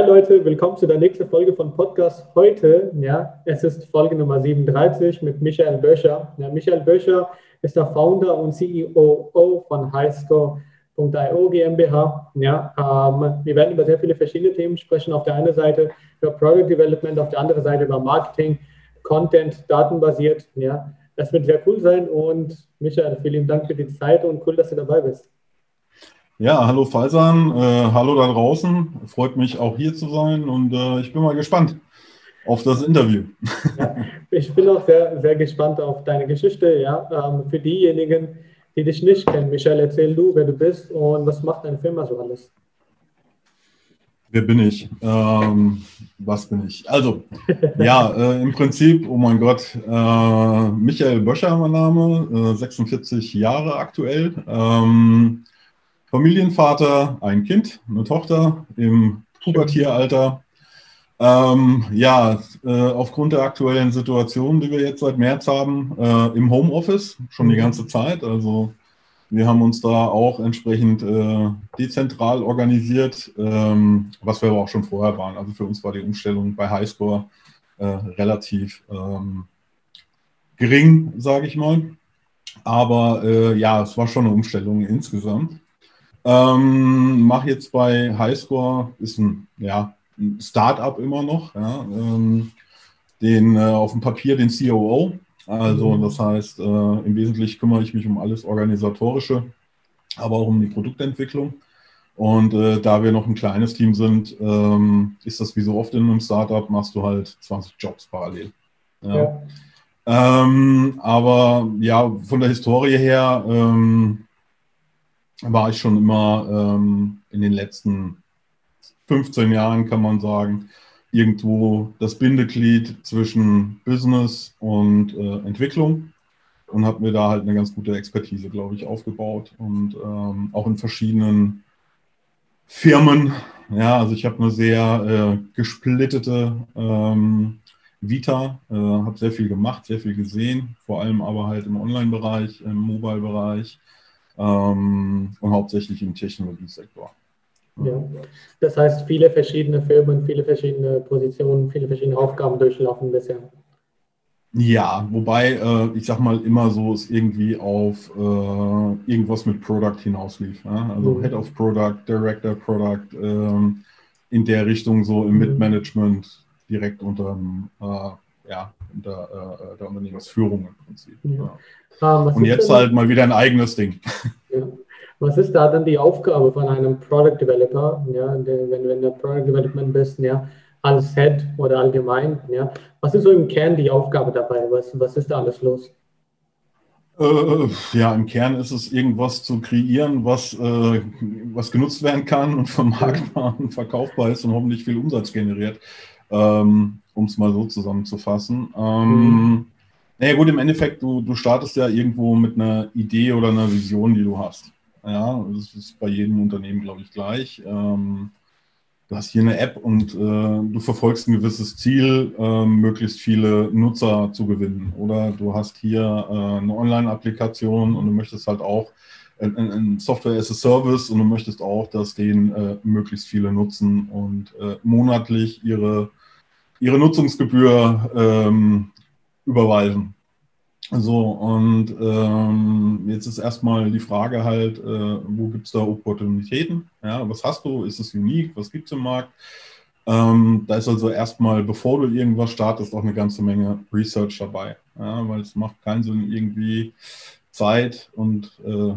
Hi Leute, willkommen zu der nächsten Folge von Podcast heute. Ja, es ist Folge Nummer 37 mit Michael Böscher. Ja, Michael Böscher ist der Founder und CEO von Highscore.io GmbH. Ja, ähm, wir werden über sehr viele verschiedene Themen sprechen. Auf der einen Seite über Product Development, auf der anderen Seite über Marketing, Content, datenbasiert. Ja, das wird sehr cool sein und Michael, vielen Dank für die Zeit und cool, dass du dabei bist. Ja, hallo Faisan, äh, hallo da draußen. Freut mich auch hier zu sein und äh, ich bin mal gespannt auf das Interview. Ja, ich bin auch sehr, sehr gespannt auf deine Geschichte. Ja, ähm, für diejenigen, die dich nicht kennen, Michael, erzähl du, wer du bist und was macht deine Firma so alles? Wer bin ich? Ähm, was bin ich? Also, ja, äh, im Prinzip, oh mein Gott, äh, Michael Böscher, mein Name, 46 äh, Jahre aktuell. Ähm, Familienvater, ein Kind, eine Tochter im Pubertieralter. Ähm, ja, äh, aufgrund der aktuellen Situation, die wir jetzt seit März haben, äh, im Homeoffice schon die ganze Zeit. Also wir haben uns da auch entsprechend äh, dezentral organisiert, ähm, was wir aber auch schon vorher waren. Also für uns war die Umstellung bei Highscore äh, relativ ähm, gering, sage ich mal. Aber äh, ja, es war schon eine Umstellung insgesamt. Ähm, Mache jetzt bei Highscore, ist ein, ja, ein Start-up immer noch, ja, ähm, den äh, auf dem Papier den COO. Also mhm. das heißt, äh, im Wesentlichen kümmere ich mich um alles Organisatorische, aber auch um die Produktentwicklung. Und äh, da wir noch ein kleines Team sind, ähm, ist das wie so oft in einem Startup, machst du halt 20 Jobs parallel. Ja. ja. Ähm, aber ja, von der Historie her ähm, war ich schon immer ähm, in den letzten 15 Jahren, kann man sagen, irgendwo das Bindeglied zwischen Business und äh, Entwicklung und habe mir da halt eine ganz gute Expertise, glaube ich, aufgebaut und ähm, auch in verschiedenen Firmen. Ja, also ich habe eine sehr äh, gesplittete ähm, Vita, äh, habe sehr viel gemacht, sehr viel gesehen, vor allem aber halt im Online-Bereich, im Mobile-Bereich, ähm, und hauptsächlich im Technologiesektor. Ja, das heißt, viele verschiedene Firmen, viele verschiedene Positionen, viele verschiedene Aufgaben durchlaufen bisher. Ja, wobei äh, ich sag mal immer so es irgendwie auf äh, irgendwas mit Product hinauslief. Ja? Also mhm. Head of Product, Director Product, ähm, in der Richtung so im mhm. Mid-Management direkt unter, äh, ja, unter äh, der Unternehmensführung im Prinzip. Ja. Ah, und jetzt denn, halt mal wieder ein eigenes Ding. Ja. Was ist da dann die Aufgabe von einem Product Developer, ja, der, wenn, wenn du Product Development bist, ja, als Head oder allgemein, ja, was ist so im Kern die Aufgabe dabei? Was, was ist da alles los? Äh, ja, im Kern ist es irgendwas zu kreieren, was, äh, was genutzt werden kann und vermarktbar und verkaufbar ist und hoffentlich viel Umsatz generiert, ähm, um es mal so zusammenzufassen. Ähm, mhm. Naja gut, im Endeffekt, du, du startest ja irgendwo mit einer Idee oder einer Vision, die du hast. Ja, das ist bei jedem Unternehmen, glaube ich, gleich. Ähm, du hast hier eine App und äh, du verfolgst ein gewisses Ziel, äh, möglichst viele Nutzer zu gewinnen. Oder du hast hier äh, eine Online-Applikation und du möchtest halt auch ein, Software as a Service und du möchtest auch, dass den äh, möglichst viele nutzen und äh, monatlich ihre, ihre Nutzungsgebühr ähm, überweisen. So, und ähm, jetzt ist erstmal die Frage halt, äh, wo gibt es da Opportunitäten? Ja, was hast du? Ist es unique? Was gibt es im Markt? Ähm, da ist also erstmal, bevor du irgendwas startest, auch eine ganze Menge Research dabei. Ja, weil es macht keinen Sinn, irgendwie Zeit und äh,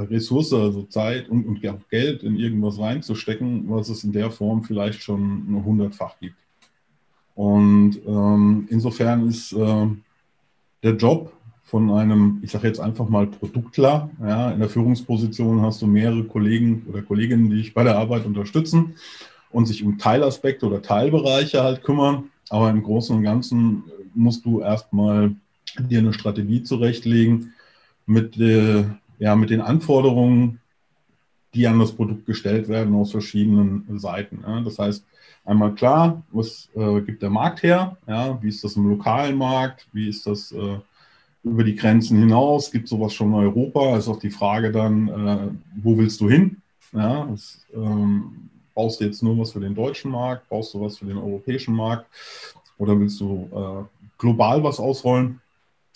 Ressource, also Zeit und, und Geld in irgendwas reinzustecken, was es in der Form vielleicht schon hundertfach gibt. Und ähm, insofern ist äh, der Job von einem, ich sage jetzt einfach mal Produktler, ja, in der Führungsposition hast du mehrere Kollegen oder Kolleginnen, die dich bei der Arbeit unterstützen und sich um Teilaspekte oder Teilbereiche halt kümmern. Aber im Großen und Ganzen musst du erstmal dir eine Strategie zurechtlegen mit, äh, ja, mit den Anforderungen, die an das Produkt gestellt werden aus verschiedenen Seiten. Ja. Das heißt, einmal klar, was äh, gibt der Markt her? Ja, wie ist das im lokalen Markt? Wie ist das äh, über die Grenzen hinaus? Gibt sowas schon in Europa? Ist auch die Frage dann, äh, wo willst du hin? Ja, das, ähm, baust du jetzt nur was für den deutschen Markt, baust du was für den europäischen Markt oder willst du äh, global was ausrollen?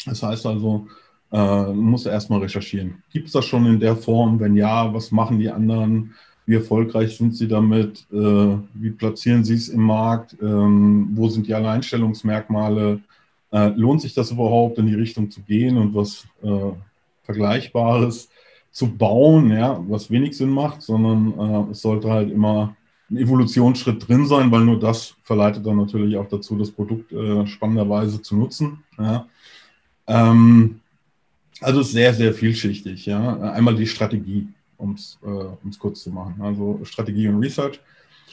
Das heißt also, äh, musst du erstmal recherchieren. Gibt es das schon in der Form? Wenn ja, was machen die anderen? Wie erfolgreich sind sie damit? Äh, wie platzieren sie es im Markt? Ähm, wo sind die Alleinstellungsmerkmale? Äh, lohnt sich das überhaupt, in die Richtung zu gehen und was äh, Vergleichbares zu bauen, ja, was wenig Sinn macht, sondern es sollte halt immer ein Evolutionsschritt drin sein, weil nur das verleitet dann natürlich auch dazu, das Produkt äh, spannenderweise zu nutzen. Ja. Ähm, also sehr, sehr vielschichtig. Ja. Einmal die Strategie, um es äh, kurz zu machen. Also Strategie und Research.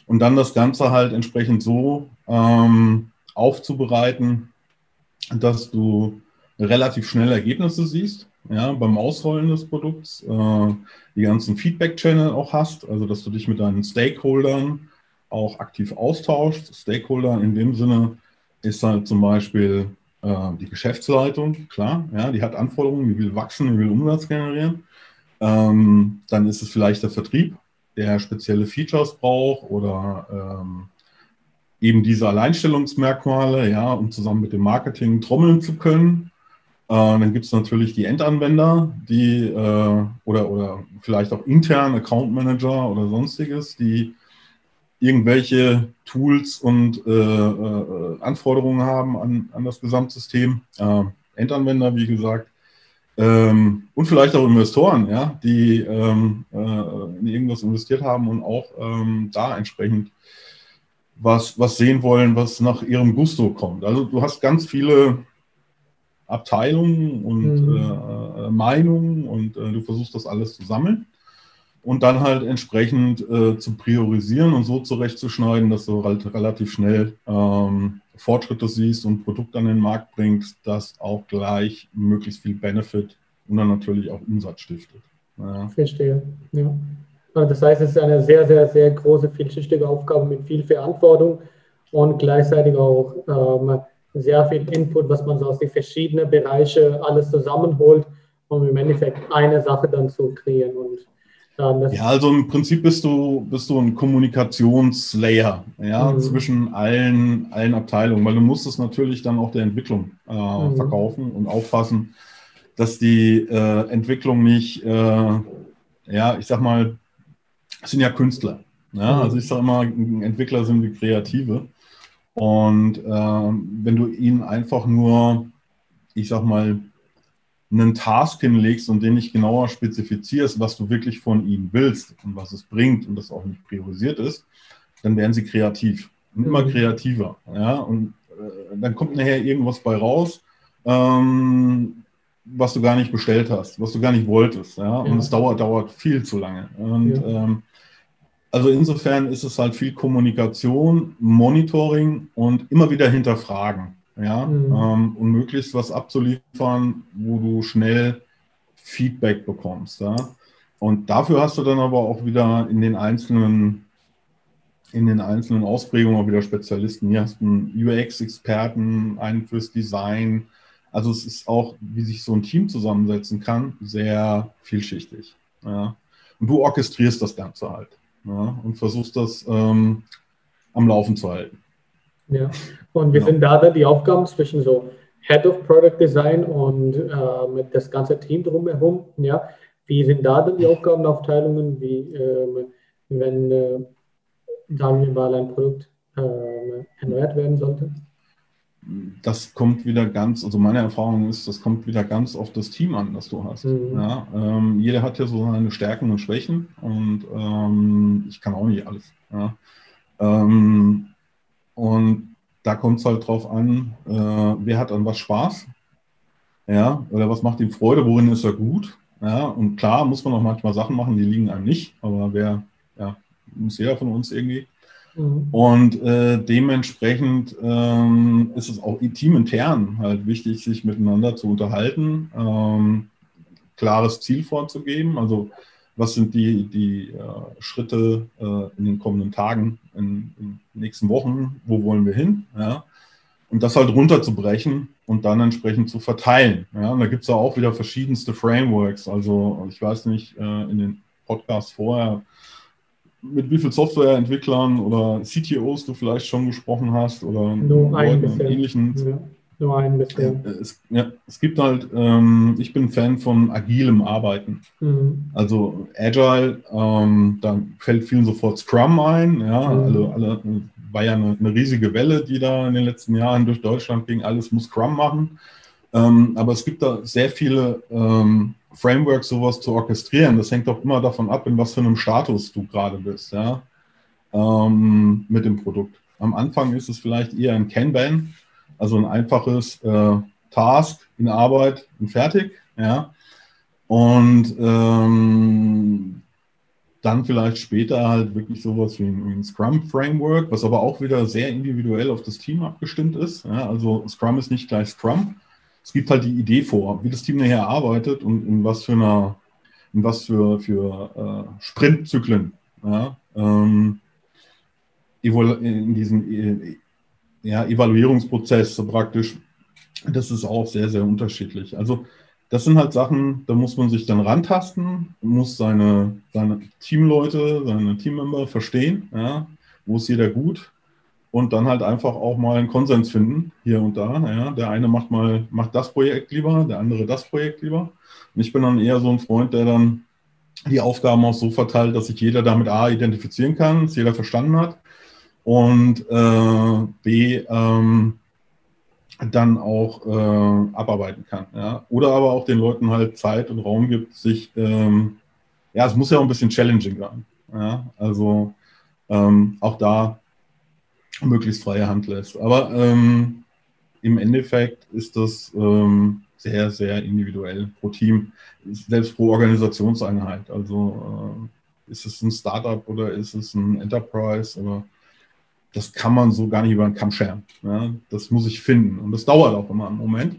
Und dann das Ganze halt entsprechend so ähm, aufzubereiten, dass du relativ schnell Ergebnisse siehst, ja, beim Ausrollen des Produkts, äh, die ganzen Feedback-Channel auch hast, also dass du dich mit deinen Stakeholdern auch aktiv austauschst. Stakeholder in dem Sinne ist halt zum Beispiel äh, die Geschäftsleitung, klar, ja, die hat Anforderungen, die will wachsen, die will Umsatz generieren. Ähm, dann ist es vielleicht der Vertrieb, der spezielle Features braucht oder ähm, eben diese Alleinstellungsmerkmale, ja, um zusammen mit dem Marketing trommeln zu können. Äh, dann gibt es natürlich die Endanwender, die äh, oder, oder vielleicht auch intern Account Manager oder sonstiges, die irgendwelche Tools und äh, äh, Anforderungen haben an, an das Gesamtsystem. Äh, Endanwender, wie gesagt. Ähm, und vielleicht auch Investoren, ja, die ähm, äh, in irgendwas investiert haben und auch ähm, da entsprechend was, was sehen wollen, was nach ihrem Gusto kommt. Also du hast ganz viele Abteilungen und mhm. äh, Meinungen und äh, du versuchst das alles zu sammeln und dann halt entsprechend äh, zu priorisieren und so zurechtzuschneiden, dass du halt relativ schnell ähm, Fortschritte siehst und ein Produkt an den Markt bringst, das auch gleich möglichst viel Benefit und dann natürlich auch Umsatz stiftet. Ja. Verstehe, ja. Das heißt, es ist eine sehr, sehr, sehr große, vielschichtige Aufgabe mit viel Verantwortung und gleichzeitig auch ähm, sehr viel Input, was man so aus den verschiedenen Bereichen alles zusammenholt, um im Endeffekt eine Sache dann zu kreieren. Und ja, also im Prinzip bist du, bist du ein Kommunikationslayer ja, mhm. zwischen allen, allen Abteilungen, weil du musst es natürlich dann auch der Entwicklung äh, mhm. verkaufen und aufpassen, dass die äh, Entwicklung nicht, äh, ja, ich sag mal, es sind ja Künstler. Ja? Mhm. Also ich sage immer, Entwickler sind wie Kreative. Und äh, wenn du ihnen einfach nur, ich sag mal, einen Task hinlegst und den nicht genauer spezifizierst, was du wirklich von ihnen willst und was es bringt und das auch nicht priorisiert ist, dann werden sie kreativ und immer mhm. kreativer. Ja? Und äh, dann kommt nachher irgendwas bei raus, ähm, was du gar nicht bestellt hast, was du gar nicht wolltest. Ja? Und ja. es dauert, dauert viel zu lange. Und ja. ähm, also insofern ist es halt viel Kommunikation, Monitoring und immer wieder hinterfragen ja, mhm. ähm, und möglichst was abzuliefern, wo du schnell Feedback bekommst. Ja. Und dafür hast du dann aber auch wieder in den einzelnen in den einzelnen Ausprägungen auch wieder Spezialisten. Hier hast du einen UX-Experten, einen fürs Design. Also es ist auch, wie sich so ein Team zusammensetzen kann, sehr vielschichtig. Ja. Und du orchestrierst das Ganze halt ja, und versuchst das ähm, am Laufen zu halten. Ja, und wir genau. sind da dann die Aufgaben zwischen so Head of Product Design und äh, mit das ganze Team drumherum. Ja, wie sind da dann die Aufgabenaufteilungen, wie äh, wenn, äh, sagen wir mal, ein Produkt äh, erneuert werden sollte? Das kommt wieder ganz, also meine Erfahrung ist, das kommt wieder ganz auf das Team an, das du hast. Mhm. Ja, ähm, jeder hat ja so seine Stärken und Schwächen und ähm, ich kann auch nicht alles. Ja. Ähm, und da kommt es halt drauf an, äh, wer hat an was Spaß, ja, oder was macht ihm Freude, worin ist er gut, ja, und klar muss man auch manchmal Sachen machen, die liegen einem nicht, aber wer, ja, muss jeder von uns irgendwie. Mhm. Und äh, dementsprechend ähm, ist es auch teamintern halt wichtig, sich miteinander zu unterhalten, ähm, klares Ziel vorzugeben, also was sind die, die äh, Schritte äh, in den kommenden Tagen, in, in, den nächsten Wochen, wo wollen wir hin, ja? und das halt runterzubrechen und dann entsprechend zu verteilen. Ja? Und da gibt es ja auch wieder verschiedenste Frameworks, also ich weiß nicht, äh, in den Podcasts vorher mit wie vielen Softwareentwicklern oder CTOs du vielleicht schon gesprochen hast oder Leuten bisschen. ähnlichen. Ja, nur ein bisschen. Es, ja, es gibt halt, ähm, ich bin Fan von agilem Arbeiten. Mhm. Also Agile, ähm, da fällt vielen sofort Scrum ein. Ja, Mhm. alle, alle, war ja eine, eine riesige Welle, die da in den letzten Jahren durch Deutschland ging. Alles muss Scrum machen. Ähm, aber es gibt da sehr viele ähm, Frameworks, sowas zu orchestrieren. Das hängt auch immer davon ab, in was für einem Status du gerade bist, ja, ähm, mit dem Produkt. Am Anfang ist es vielleicht eher ein Kanban, also ein einfaches äh, Task in Arbeit und fertig, ja. Und ähm, dann vielleicht später halt wirklich sowas wie ein, Scrum-Framework, was aber auch wieder sehr individuell auf das Team abgestimmt ist. Ja, also Scrum ist nicht gleich Scrum. Es gibt halt die Idee vor, wie das Team nachher arbeitet und in was für einer, in was für, für äh, Sprintzyklen. Ja, ähm, in diesem äh, ja, Evaluierungsprozess so praktisch. Das ist auch sehr, sehr unterschiedlich. Also das sind halt Sachen, da muss man sich dann rantasten, muss seine, seine Teamleute, seine Teammember verstehen, ja, wo ist jeder gut und dann halt einfach auch mal einen Konsens finden, hier und da. Ja. Der eine macht mal, macht das Projekt lieber, der andere das Projekt lieber. Und ich bin dann eher so ein Freund, der dann die Aufgaben auch so verteilt, dass sich jeder damit A identifizieren kann, dass jeder verstanden hat und äh, B ähm, dann auch äh, abarbeiten kann. Ja? Oder aber auch den Leuten halt Zeit und Raum gibt, sich, ähm, ja, es muss ja auch ein bisschen challenging sein. Ja? Also ähm, auch da möglichst freie Hand lässt. Aber ähm, im Endeffekt ist das ähm, sehr, sehr individuell pro Team, selbst pro Organisationseinheit. Also äh, ist es ein Startup oder ist es ein Enterprise oder das kann man so gar nicht über den Kamm scheren. Ja? Das muss ich finden und das dauert auch immer einen Moment.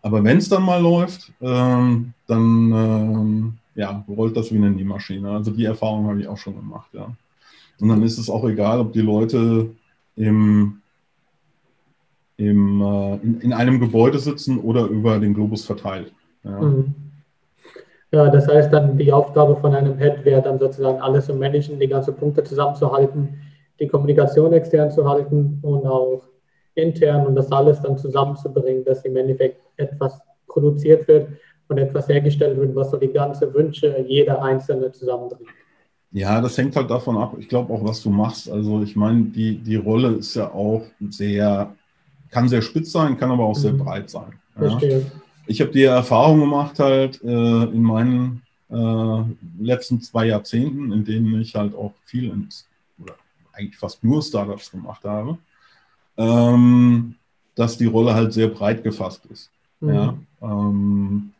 Aber wenn es dann mal läuft, ähm, dann ähm, ja, rollt das wie eine Nähmaschine. Also die Erfahrung habe ich auch schon gemacht. Ja. Und dann ist es auch egal, ob die Leute im, im, äh, in, in, einem Gebäude sitzen oder über den Globus verteilt. Ja. Mhm. ja, das heißt dann, die Aufgabe von einem Head wäre dann sozusagen alles zu managen, die ganzen Punkte zusammenzuhalten, die Kommunikation extern zu halten und auch intern und das alles dann zusammenzubringen, dass im Endeffekt etwas produziert wird und etwas hergestellt wird, was so die ganzen Wünsche jeder Einzelne zusammenbringt. Ja, das hängt halt davon ab, ich glaube auch, was du machst. Also ich meine, die, die Rolle ist ja auch sehr, kann sehr spitz sein, kann aber auch sehr mhm. breit sein. Ja. Ich habe die Erfahrung gemacht halt äh, in meinen äh, letzten zwei Jahrzehnten, in denen ich halt auch viel ins, eigentlich fast nur Startups gemacht habe, ähm, dass die Rolle halt sehr breit gefasst ist. Mhm. Ja, ähm,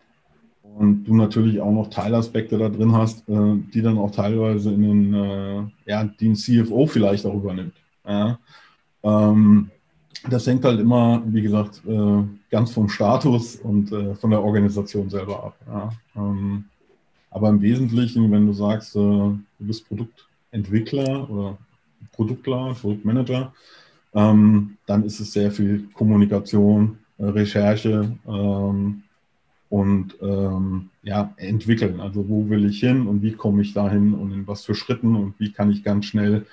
und du natürlich auch noch Teilaspekte da drin hast, äh, die dann auch teilweise in den, äh, ja, den CFO vielleicht auch übernimmt. Ja. Ähm, das hängt halt immer, wie gesagt, äh, ganz vom Status und äh, von der Organisation selber ab. Ja. Ähm, aber im Wesentlichen, wenn du sagst, äh, du bist Produktentwickler oder Produktler, Produktmanager, ähm, dann ist es sehr viel Kommunikation, äh, Recherche, ähm, und ähm, ja, entwickeln. Also wo will ich hin und wie komme ich dahin und in was für Schritten und wie kann ich ganz schnell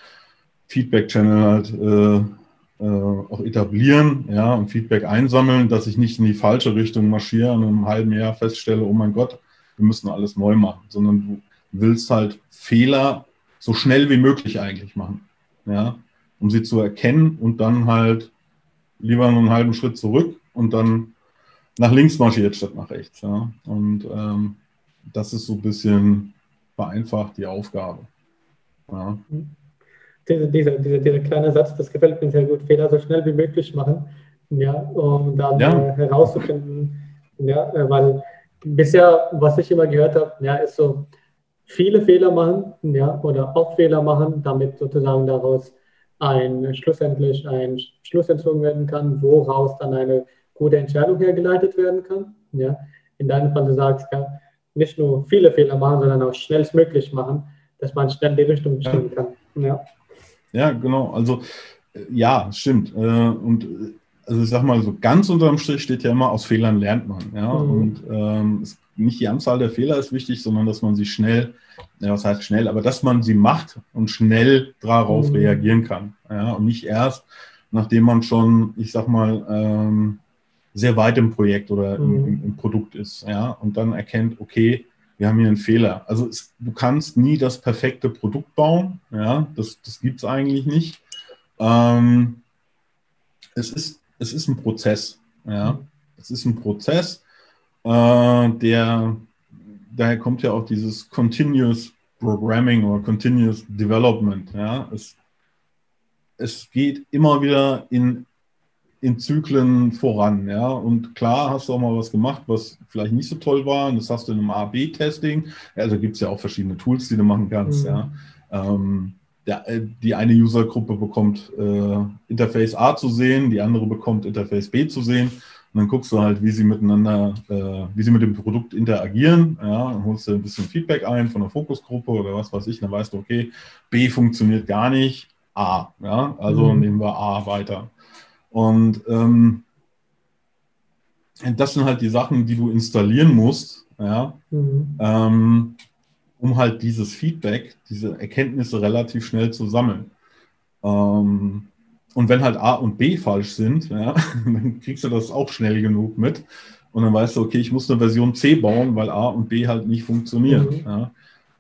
Feedback-Channel halt äh, äh, auch etablieren ja, und Feedback einsammeln, dass ich nicht in die falsche Richtung marschiere und einem halben Jahr feststelle, oh mein Gott, wir müssen alles neu machen, sondern du willst halt Fehler so schnell wie möglich eigentlich machen, ja, um sie zu erkennen und dann halt lieber einen halben Schritt zurück und dann nach links marschiert statt nach rechts. Ja. Und ähm, das ist so ein bisschen vereinfacht die Aufgabe. Ja. Diese, dieser, dieser, dieser kleine Satz, das gefällt mir sehr gut. Fehler so schnell wie möglich machen, ja, um dann ja. äh, herauszufinden, ja, äh, weil bisher, was ich immer gehört habe, ja, ist so, viele Fehler machen, ja, oder auch Fehler machen, damit sozusagen daraus ein schlussendlich ein Schluss entzogen werden kann, woraus dann eine gute Entscheidung hergeleitet werden kann. Ja? In deinem Fall, du sagst, ja, nicht nur viele Fehler machen, sondern auch schnellstmöglich machen, dass man schnell die Richtung bestimmen kann. Ja, ja genau. Also ja, stimmt. Und also ich sag mal, so ganz unterm Strich steht ja immer, aus Fehlern lernt man. Ja? Mhm. Und ähm, es nicht die Anzahl der Fehler ist wichtig, sondern dass man sie schnell, ja, was heißt schnell, aber dass man sie macht und schnell darauf mhm. reagieren kann. Ja, und nicht erst, nachdem man schon, ich sag mal, ähm, sehr weit im Projekt oder mhm. im, im, Produkt ist, ja, und dann erkennt, okay, wir haben hier einen Fehler. Also es, du kannst nie das perfekte Produkt bauen, ja, das, das gibt es eigentlich nicht. Ähm, es, ist, es ist ein Prozess, ja, es ist ein Prozess, äh, der, daher kommt ja auch dieses Continuous Programming oder Continuous Development, ja, es, es geht immer wieder in in Zyklen voran. Ja? Und klar hast du auch mal was gemacht, was vielleicht nicht so toll war. Und das hast du in einem A-B-Testing. Also gibt es ja auch verschiedene Tools, die du machen kannst. Mhm. Ja? Ähm, der, äh, die eine Usergruppe bekommt äh, Interface A zu sehen, die andere bekommt Interface B zu sehen. Und dann guckst du halt, wie sie miteinander, äh, wie sie mit dem Produkt interagieren. Ja, dann holst du ein bisschen Feedback ein von der Fokusgruppe oder was weiß ich. Dann weißt du, okay, B funktioniert gar nicht, A. Ja, also mhm. nehmen wir A weiter. Und ähm, das sind halt die Sachen, die du installieren musst, ja, mhm. ähm, um halt dieses Feedback, diese Erkenntnisse relativ schnell zu sammeln. Ähm, und wenn halt A und B falsch sind, ja, dann kriegst du das auch schnell genug mit. Und dann weißt du, okay, ich muss eine Version C bauen, weil A und B halt nicht funktionieren. Mhm. Ja.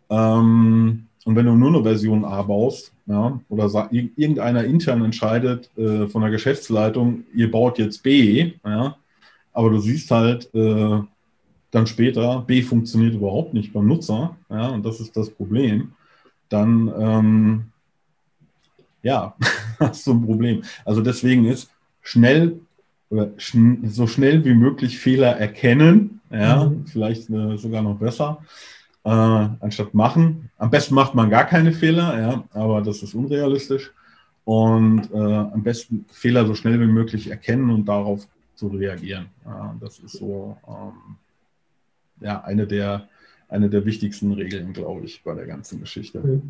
Ähm, und wenn du nur eine Version A baust, ja, oder irgendeiner intern entscheidet äh, von der Geschäftsleitung, ihr baut jetzt B, ja, aber du siehst halt äh, dann später, B funktioniert überhaupt nicht beim Nutzer, ja, und das ist das Problem, dann ähm, ja, hast du ein Problem. Also deswegen ist schnell oder schn so schnell wie möglich Fehler erkennen, ja, mhm. vielleicht äh, sogar noch besser äh, anstatt machen. Am besten macht man gar keine Fehler, ja, aber das ist unrealistisch. Und äh, am besten Fehler so schnell wie möglich erkennen und darauf zu reagieren. Ja, das ist so ähm, ja, eine, der, eine der wichtigsten Regeln, glaube ich, bei der ganzen Geschichte.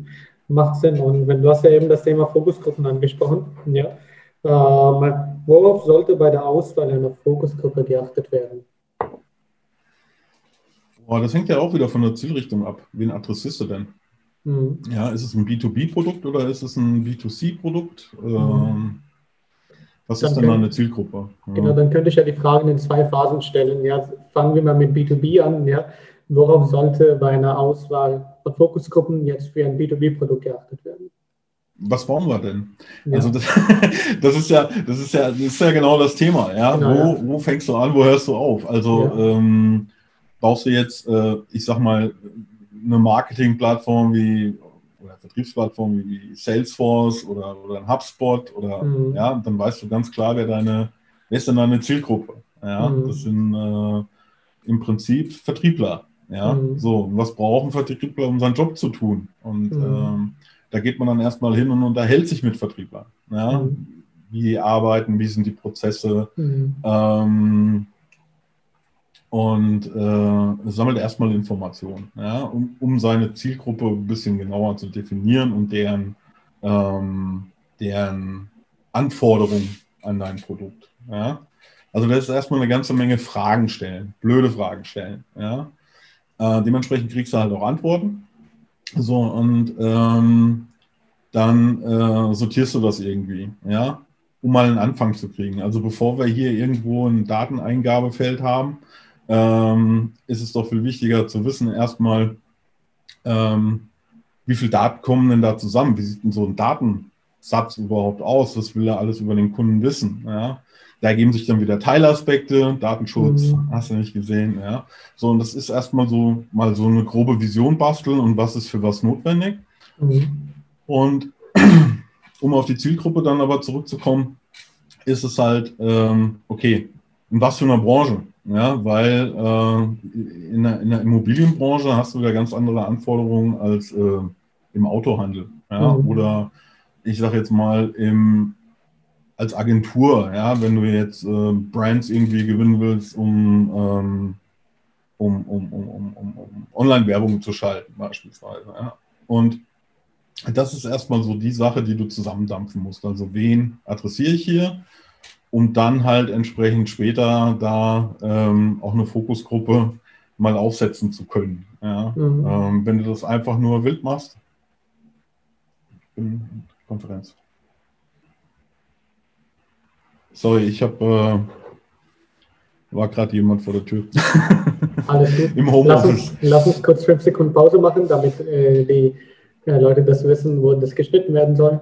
Macht Sinn. Und wenn du hast ja eben das Thema Fokusgruppen angesprochen, ja. Ähm, worauf sollte bei der Auswahl einer Fokusgruppe geachtet werden? Boah, das hängt ja auch wieder von der Zielrichtung ab. Wen adressierst du denn? Mhm. Ja, ist es ein B2B-Produkt oder ist es ein B2C-Produkt? Mhm. Ähm, was dann ist denn eine Zielgruppe? Ja. Genau, dann könnte ich ja die Fragen in zwei Phasen stellen. Ja, fangen wir mal mit B2B an. Ja. Worauf sollte bei einer Auswahl von Fokusgruppen jetzt für ein B2B-Produkt geachtet werden? was bauen wir denn? Ja. Also das, das, ist ja, das ist ja, das ist ja genau das Thema. Ja? Genau, wo, ja. wo fängst du an, wo hörst du auf? Also ja. ähm, brauchst du jetzt, äh, ich sag mal, eine Marketingplattform wie oder Vertriebsplattform wie Salesforce oder, oder ein HubSpot oder mhm. ja, dann weißt du ganz klar, wer deine, wer ist denn deine Zielgruppe? Ja, mhm. das sind äh, im Prinzip Vertriebler. Ja, mhm. so, was brauchen Vertriebler, um seinen Job zu tun? Und mhm. ähm, da geht man dann erstmal hin und unterhält sich mit Vertrieblern. Ja, mhm. wie arbeiten, wie sind die Prozesse, mhm. ähm, und äh, sammelt erstmal Informationen, ja, um, um, seine Zielgruppe ein bisschen genauer zu definieren und deren, ähm, deren Anforderungen an dein Produkt. Ja. Also das ist erstmal eine ganze Menge Fragen stellen, blöde Fragen stellen. Ja. Äh, dementsprechend kriegst du halt auch Antworten. So, und ähm, dann äh, sortierst du das irgendwie, ja, um mal einen Anfang zu kriegen. Also bevor wir hier irgendwo ein Dateneingabefeld haben, ähm, ist es doch viel wichtiger zu wissen, erstmal, ähm, wie viele Daten kommen denn da zusammen? Wie sieht denn so ein Datensatz überhaupt aus? Was will er alles über den Kunden wissen? Ja? Da ergeben sich dann wieder Teilaspekte, Datenschutz, mhm. hast du nicht gesehen. Ja? So, und das ist erstmal so mal so eine grobe Vision basteln und was ist für was notwendig. Mhm. Und um auf die Zielgruppe dann aber zurückzukommen, ist es halt, ähm, okay, in was für einer Branche? Ja, weil äh, in, der, in, der, Immobilienbranche hast du wieder ganz andere Anforderungen als äh, im Autohandel. Ja? Mhm. Oder ich sage jetzt mal im, als Agentur, ja, wenn du jetzt äh, Brands irgendwie gewinnen willst, um, ähm, um, um, um, um, um Online-Werbung zu schalten, beispielsweise. Ja? Und das ist erstmal so die Sache, die du zusammendampfen musst. Also wen adressiere ich hier? um dann halt entsprechend später da ähm, auch eine Fokusgruppe mal aufsetzen zu können. Ja? Mhm. Ähm, wenn du das einfach nur wild machst, Konferenz. Sorry, ich habe äh, war gerade jemand vor der Tür. Alles gut. Im Homeoffice. Lass uns, lass uns kurz fünf Sekunden Pause machen, damit äh, die äh, Leute das wissen, wo das geschnitten werden soll.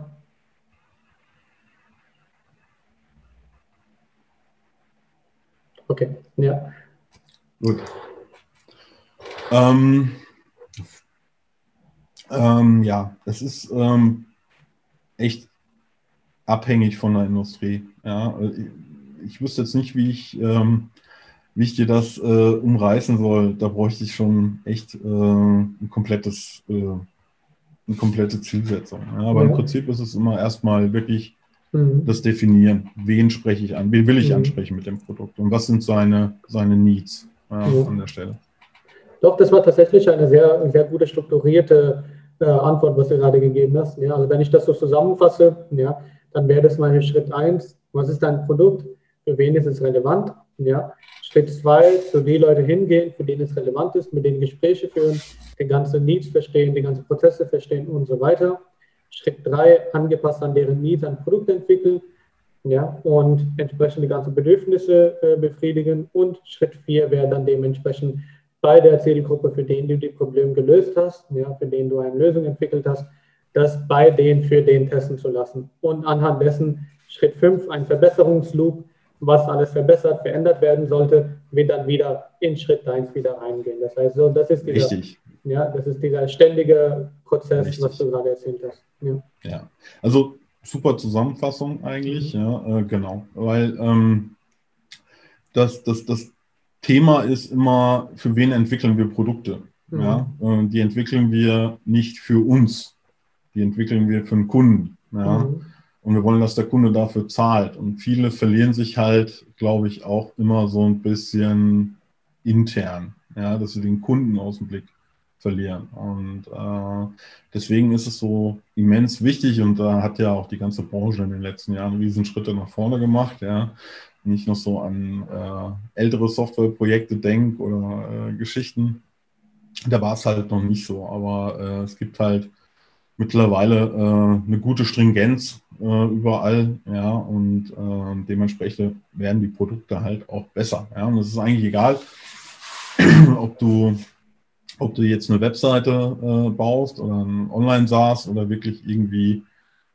Okay, ja. Gut. Ähm, ähm, ja, es ist ähm, echt abhängig von der Industrie. Ja, ich wüsste jetzt nicht, wie ich, ähm, wie ich dir das äh, umreißen soll. Da bräuchte ich schon echt äh, ein komplettes, äh, eine komplette Zielsetzung. Ja, aber ja. im Prinzip ist es immer erstmal wirklich mhm. das Definieren. Wen spreche ich an? Wen will ich mhm. ansprechen mit dem Produkt? Und was sind seine, seine Needs ja, mhm. an der Stelle? Doch, das war tatsächlich eine sehr, sehr gute strukturierte äh, Antwort, was du gerade gegeben hast. Ja, also wenn ich das so zusammenfasse, ja, dann wäre das mal Schritt 1, was ist dein Produkt, für wen ist es relevant? Ja. Schritt 2, zu den Leute hingehen, für denen es relevant ist, mit denen Gespräche führen, die ganzen Needs verstehen, die ganzen Prozesse verstehen und so weiter. Schritt 3, angepasst an deren Needs, ein Produkt entwickeln ja, und entsprechend die ganzen Bedürfnisse äh, befriedigen. Und Schritt 4 wäre dann dementsprechend bei der Zielgruppe, für den du die Probleme gelöst hast, ja, für den du eine Lösung entwickelt hast, das bei denen für den testen zu lassen. Und anhand dessen Schritt 5, ein Verbesserungsloop, was alles verbessert, verändert werden sollte, wird dann wieder in Schritt 1 wieder reingehen. Das heißt, so, das ist dieser, Richtig. Ja, das ist dieser ständige Prozess, Richtig. was du gerade erzählt hast. Ja, ja. also super Zusammenfassung eigentlich, mhm. ja, äh, genau. Weil ähm, das, das, das Thema ist immer, für wen entwickeln wir Produkte? Mhm. Ja? Äh, die entwickeln wir nicht für uns, die entwickeln wir für den Kunden. Ja? Mhm. Und wir wollen, dass der Kunde dafür zahlt. Und viele verlieren sich halt, glaube ich, auch immer so ein bisschen intern, ja, dass sie den Kunden aus dem Blick verlieren. Und äh, deswegen ist es so immens wichtig und da hat ja auch die ganze Branche in den letzten Jahren Riesenschritte nach vorne gemacht. Ja. Wenn ich noch so an äh, ältere Softwareprojekte denke oder äh, Geschichten, da war es halt noch nicht so. Aber äh, es gibt halt mittlerweile äh, eine gute Stringenz äh, überall, ja, und äh, dementsprechend werden die Produkte halt auch besser. Ja, und es ist eigentlich egal, ob du, ob du jetzt eine Webseite äh, baust oder ein Online-SaaS oder wirklich irgendwie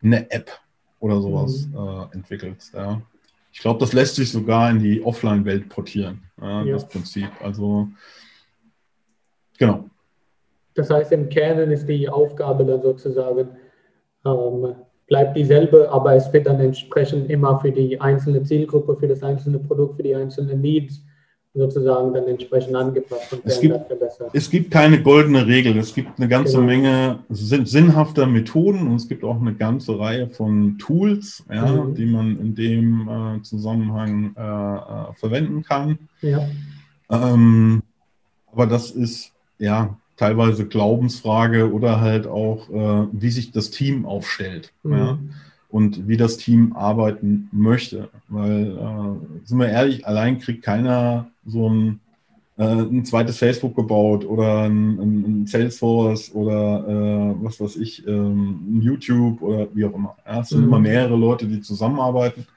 eine App oder sowas mhm. Äh, entwickelst. Ja. Ich glaube, das lässt sich sogar in die Offline-Welt portieren, ja, ja. das Prinzip. Also, genau. Das heißt, im Kern ist die Aufgabe dann sozusagen, ähm, bleibt dieselbe, aber es wird dann entsprechend immer für die einzelne Zielgruppe, für das einzelne Produkt, für die einzelnen Needs sozusagen dann entsprechend angepasst und es gibt, verbessert. Es gibt keine goldene Regel. Es gibt eine ganze genau. Menge sinnhafter Methoden und es gibt auch eine ganze Reihe von Tools, ja, mhm. die man in dem äh, Zusammenhang äh, äh, verwenden kann. Ja. Ähm, aber das ist ja teilweise Glaubensfrage oder halt auch, äh, wie sich das Team aufstellt mhm. ja, und wie das Team arbeiten möchte. Weil, äh, sind wir ehrlich, allein kriegt keiner so ein, äh, ein zweites Facebook gebaut oder ein, ein Salesforce oder äh, was weiß ich, ähm, ein YouTube oder wie auch immer. Ja, es sind mhm. immer mehrere Leute, die zusammenarbeiten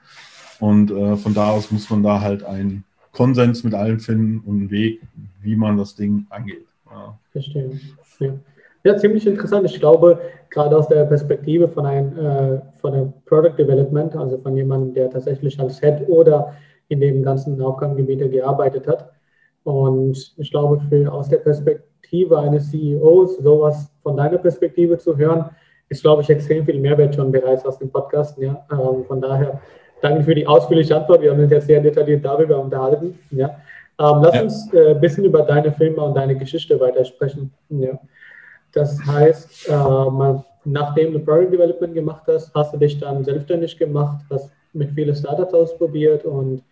und äh, von da aus muss man da halt einen Konsens mit allen finden und einen Weg, wie man das Ding angeht. Ja. Verstehe. Ja. ja. ziemlich interessant. Ich glaube, gerade aus der Perspektive von einem äh, von einem Product Development, also von jemandem, der tatsächlich als Head oder in dem ganzen Aufgabengebiet gearbeitet hat. Und ich glaube, für, aus der Perspektive eines CEOs sowas von deiner Perspektive zu hören, ist, glaube ich, extrem viel Mehrwert schon bereits aus dem Podcast. Ja? Ähm, von daher danke für die ausführliche Antwort. Wir haben uns jetzt sehr detailliert darüber unterhalten. Ja? Ähm, lass ja. uns äh, ein bisschen über deine Filme und deine Geschichte weitersprechen. Ja. Das heißt, ähm, nachdem du Product Development gemacht hast, hast du dich dann selbstständig gemacht, hast mit vielen Startups ausprobiert und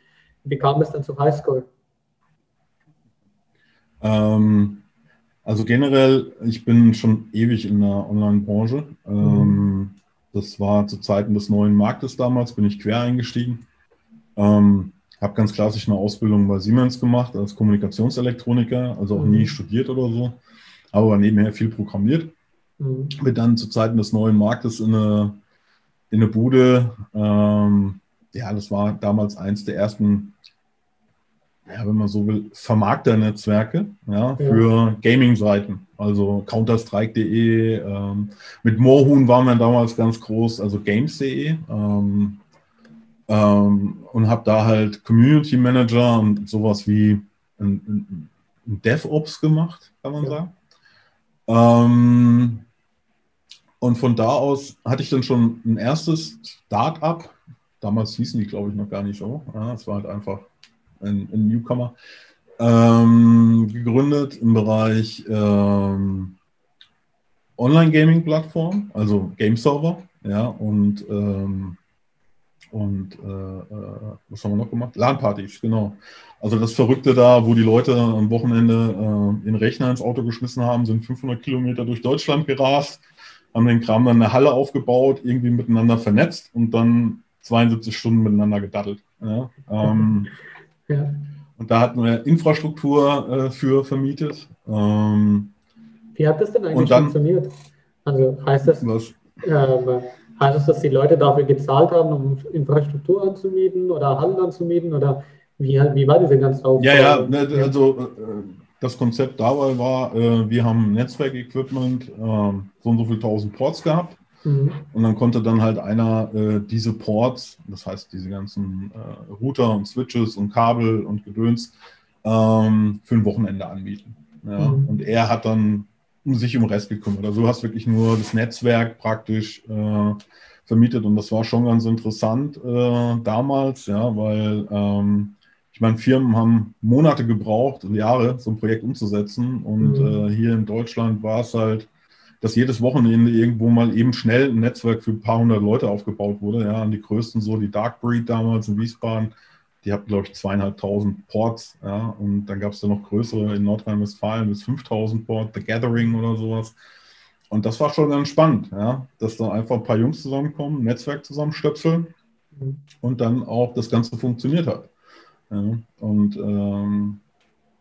wie kam es dann zu Highscore? Ähm, also generell, ich bin schon ewig in der Online-Branche. Ähm, mhm. Das war zu Zeiten des neuen Marktes damals, bin ich quer eingestiegen. Ähm, habe ganz klassisch eine Ausbildung bei Siemens gemacht als Kommunikationselektroniker, also auch mhm. nie studiert oder so, aber nebenher viel programmiert. Mhm. Bin dann zu Zeiten des neuen Marktes in eine, in eine Bude, ähm, ja, das war damals eins der ersten, ja, wenn man so will, Vermarkter-Netzwerke ja, für ja. Gaming-Seiten. Also Counterstrike.de, ähm, mit Moorhuhn waren wir damals ganz groß, also Games.de. Ähm, ähm, und habe da halt Community Manager und sowas wie ein, ein, DevOps gemacht, kann man ja. sagen. Ähm, und von da aus hatte ich dann schon ein erstes Start-up. Damals hießen die, glaube ich, noch gar nicht so. Es war halt einfach ein, ein Newcomer. Ähm, gegründet im Bereich ähm, Online-Gaming-Plattform, also Game Server. Ja, und ähm, und äh, äh, was haben wir noch gemacht? LAN-Partys, genau. Also das Verrückte da, wo die Leute am Wochenende äh, den Rechner ins Auto geschmissen haben, sind 500 Kilometer durch Deutschland gerast, haben den Kram dann eine Halle aufgebaut, irgendwie miteinander vernetzt und dann 72 Stunden miteinander gedattelt. Ja? Ähm, ja. Und da hatten wir Infrastruktur äh, für vermietet. Ähm, Wie hat das denn eigentlich dann, funktioniert? Also heißt das, was, äh, Heißt es, dass die Leute dafür gezahlt haben, um Infrastruktur anzumieten oder Handel anzumieten? Oder wie, wie war diese ganze Aufbau? Ja, ja, ne, also äh, das Konzept dabei war, äh, wir haben Netzwerkequipment, ähm, so und so viele tausend Ports gehabt. Mhm. Und dann konnte dann halt einer äh, diese Ports, das heißt diese ganzen Router und Switches und Kabel und Gedöns, ähm, für ein Wochenende anbieten. Ja? Mhm. Und er hat dann sich um den Rest gekümmert. Also du hast wirklich nur das Netzwerk praktisch äh, vermietet und das war schon ganz interessant äh, damals, ja, weil ähm, ich meine, Firmen haben Monate gebraucht und Jahre, so ein Projekt umzusetzen und mhm. äh, hier in Deutschland war es halt, dass jedes Wochenende irgendwo mal eben schnell ein Netzwerk für ein paar hundert Leute aufgebaut wurde, ja, und die größten so, die Dark Breed damals in Wiesbaden, die hatten, glaube ich, zweieinhalbtausend Ports. Ja, und dann gab es da noch größere in Nordrhein-Westfalen bis 5000 Ports, The Gathering oder sowas. Und das war schon ganz spannend, ja, dass da einfach ein paar Jungs zusammenkommen, Netzwerk zusammenstöpseln mhm. und dann auch das Ganze funktioniert hat. Ja, und ähm,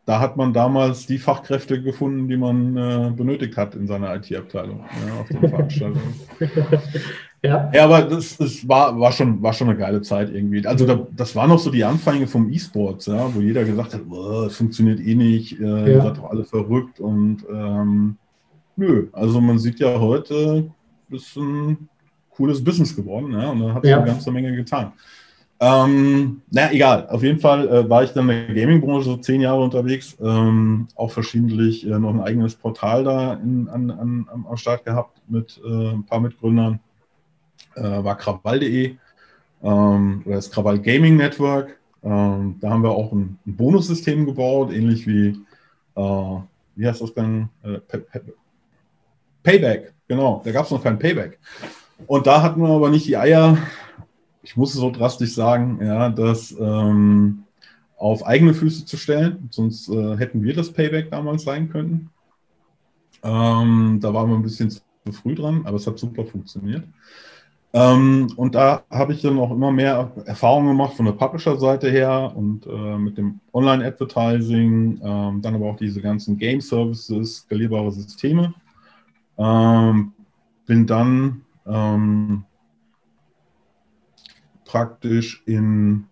da hat man damals die Fachkräfte gefunden, die man äh, benötigt hat in seiner IT-Abteilung ja, auf den Veranstaltungen. Ja. ja, aber das, das war, war, schon, war schon eine geile Zeit irgendwie. Also da, das war noch so die Anfänge vom E-Sports, ja, wo jeder gesagt hat, es funktioniert eh nicht, äh, ja. ihr seid doch alle verrückt und ähm, nö, also man sieht ja heute, das ist ein cooles Business geworden, ja, und da hat ja. eine ganze Menge getan. Ähm, naja, egal. Auf jeden Fall äh, war ich dann in der Gaming-Branche so zehn Jahre unterwegs, ähm, auch verschiedentlich äh, noch ein eigenes Portal da in, an, an, am Start gehabt mit äh, ein paar Mitgründern war krawall.de ähm, oder das Krawall Gaming Network. Ähm, da haben wir auch ein, ein Bonussystem gebaut, ähnlich wie, äh, wie heißt das dann? Äh, Payback, genau, da gab es noch kein Payback. Und da hatten wir aber nicht die Eier, ich muss es so drastisch sagen, ja, das ähm, auf eigene Füße zu stellen, sonst äh, hätten wir das Payback damals sein können. Ähm, da waren wir ein bisschen zu früh dran, aber es hat super funktioniert. Ähm, und da habe ich dann auch immer mehr Erfahrungen gemacht von der Publisher-Seite her und äh, mit dem Online-Advertising, ähm, dann aber auch diese ganzen Game-Services, skalierbare Systeme. Ähm, bin dann ähm, praktisch in,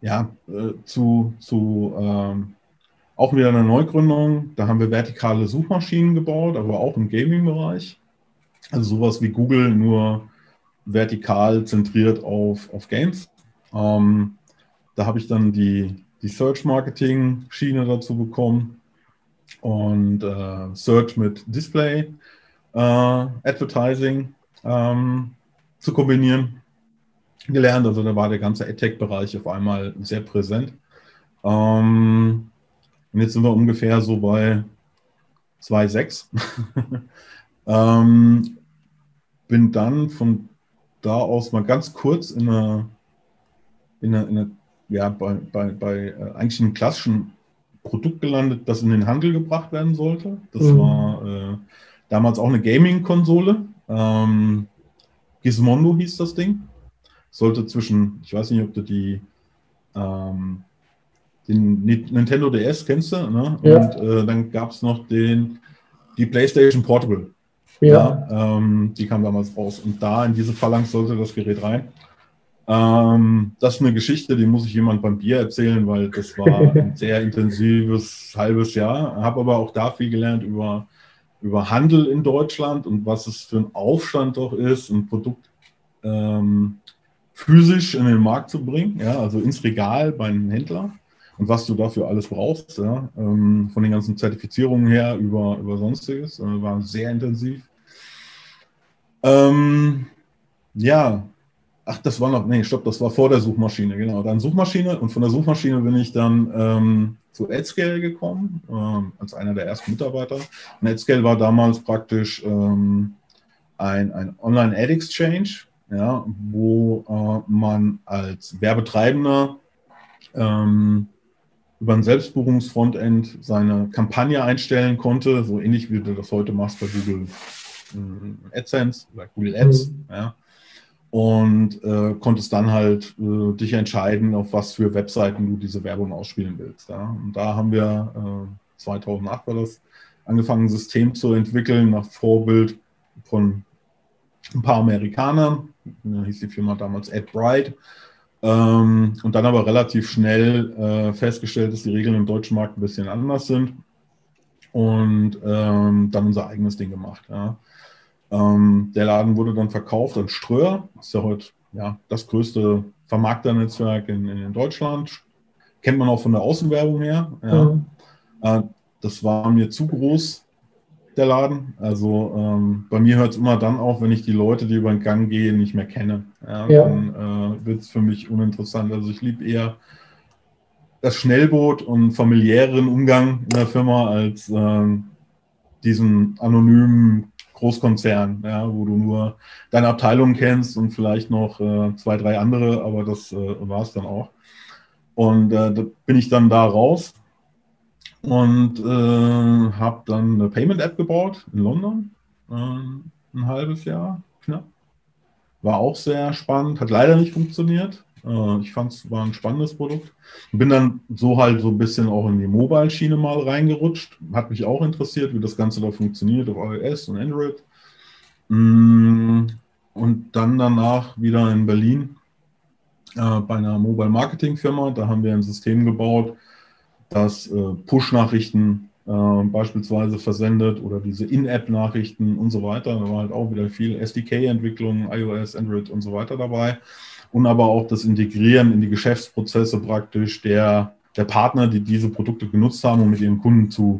ja, äh, zu, zu ähm, auch wieder eine Neugründung. Da haben wir vertikale Suchmaschinen gebaut, aber auch im Gaming-Bereich. Also sowas wie Google, nur vertikal zentriert auf, auf Games. Ähm, da habe ich dann die, die Search-Marketing-Schiene dazu bekommen und äh, Search mit Display äh, Advertising ähm, zu kombinieren gelernt. Also da war der ganze AdTech-Bereich auf einmal sehr präsent. Ähm, und jetzt sind wir ungefähr so bei 2,6. ähm, bin dann von da aus mal ganz kurz in einer, in einer, in einer ja, bei, bei, bei äh, eigentlich einem klassischen Produkt gelandet, das in den Handel gebracht werden sollte. Das mhm. war äh, damals auch eine Gaming-Konsole. Ähm, Gizmondo hieß das Ding. Sollte zwischen, ich weiß nicht, ob du die ähm, den Nintendo DS, kennst du? Ne? Ja. Und äh, dann gab es noch den, die PlayStation Portable. Ja. ähm, die kam damals raus. Und da in diese Phalanx sollte das Gerät rein. Ähm, das ist eine Geschichte, die muss ich jemand beim Bier erzählen, weil das war ein sehr intensives halbes Jahr. Habe aber auch da viel gelernt über, über Handel in Deutschland und was es für ein Aufstand doch ist, ein Produkt ähm, physisch in den Markt zu bringen, ja, also ins Regal bei einem Händler und was du dafür alles brauchst, ja, ähm, von den ganzen Zertifizierungen her über, über sonstiges, äh, war sehr intensiv. Ähm, ja, ach, das war noch, nee, stopp, das war vor der Suchmaschine, genau. Dann Suchmaschine und von der Suchmaschine bin ich dann ähm, zu AdScale gekommen, ähm, als einer der ersten Mitarbeiter. Und AdScale war damals praktisch ähm, ein, ein Online-Ad-Exchange, ja, wo äh, man als Werbetreibender ähm, über ein Selbstbuchungsfrontend seine Kampagne einstellen konnte, so ähnlich wie du das heute machst bei Google AdSense oder Google Ads. Mhm. Ja. Und äh, konntest dann halt äh, dich entscheiden, auf was für Webseiten du diese Werbung ausspielen willst. Ja. Und da haben wir, 2008 äh, war das, angefangen, ein System zu entwickeln nach Vorbild von ein paar Amerikanern. Da hieß die Firma damals AdBrite. Ähm, und dann aber relativ schnell äh, festgestellt, dass die Regeln im deutschen Markt ein bisschen anders sind. Und ähm, dann unser eigenes Ding gemacht. Ja. Ähm, der Laden wurde dann verkauft an Ströer. Das ist ja heute ja, das größte Vermarkternetzwerk in, in Deutschland. Kennt man auch von der Außenwerbung her. Ja. Mhm. Äh, das war mir zu groß der Laden. Also ähm, bei mir hört es immer dann auf, wenn ich die Leute, die über den Gang gehen, nicht mehr kenne. Ja, ja. Dann äh, wird es für mich uninteressant. Also ich liebe eher das Schnellboot und familiären Umgang in der Firma als ähm, diesen anonymen Großkonzern, ja, wo du nur deine Abteilung kennst und vielleicht noch äh, zwei, drei andere, aber das äh, war es dann auch. Und äh, da bin ich dann da raus und äh, habe dann eine Payment-App gebaut in London, äh, ein halbes Jahr knapp. War auch sehr spannend, hat leider nicht funktioniert. Äh, ich fand es war ein spannendes Produkt. Bin dann so halt so ein bisschen auch in die Mobile-Schiene mal reingerutscht. Hat mich auch interessiert, wie das Ganze da funktioniert auf iOS und Android. Mm, und dann danach wieder in Berlin äh, bei einer Mobile Marketing Firma. Da haben wir ein System gebaut, das äh, Push-Nachrichten äh, beispielsweise versendet oder diese In-App-Nachrichten und so weiter. Da war halt auch wieder viel SDK-Entwicklung, iOS, Android und so weiter dabei. Und aber auch das Integrieren in die Geschäftsprozesse praktisch der, der Partner, die diese Produkte genutzt haben, um mit ihren Kunden zu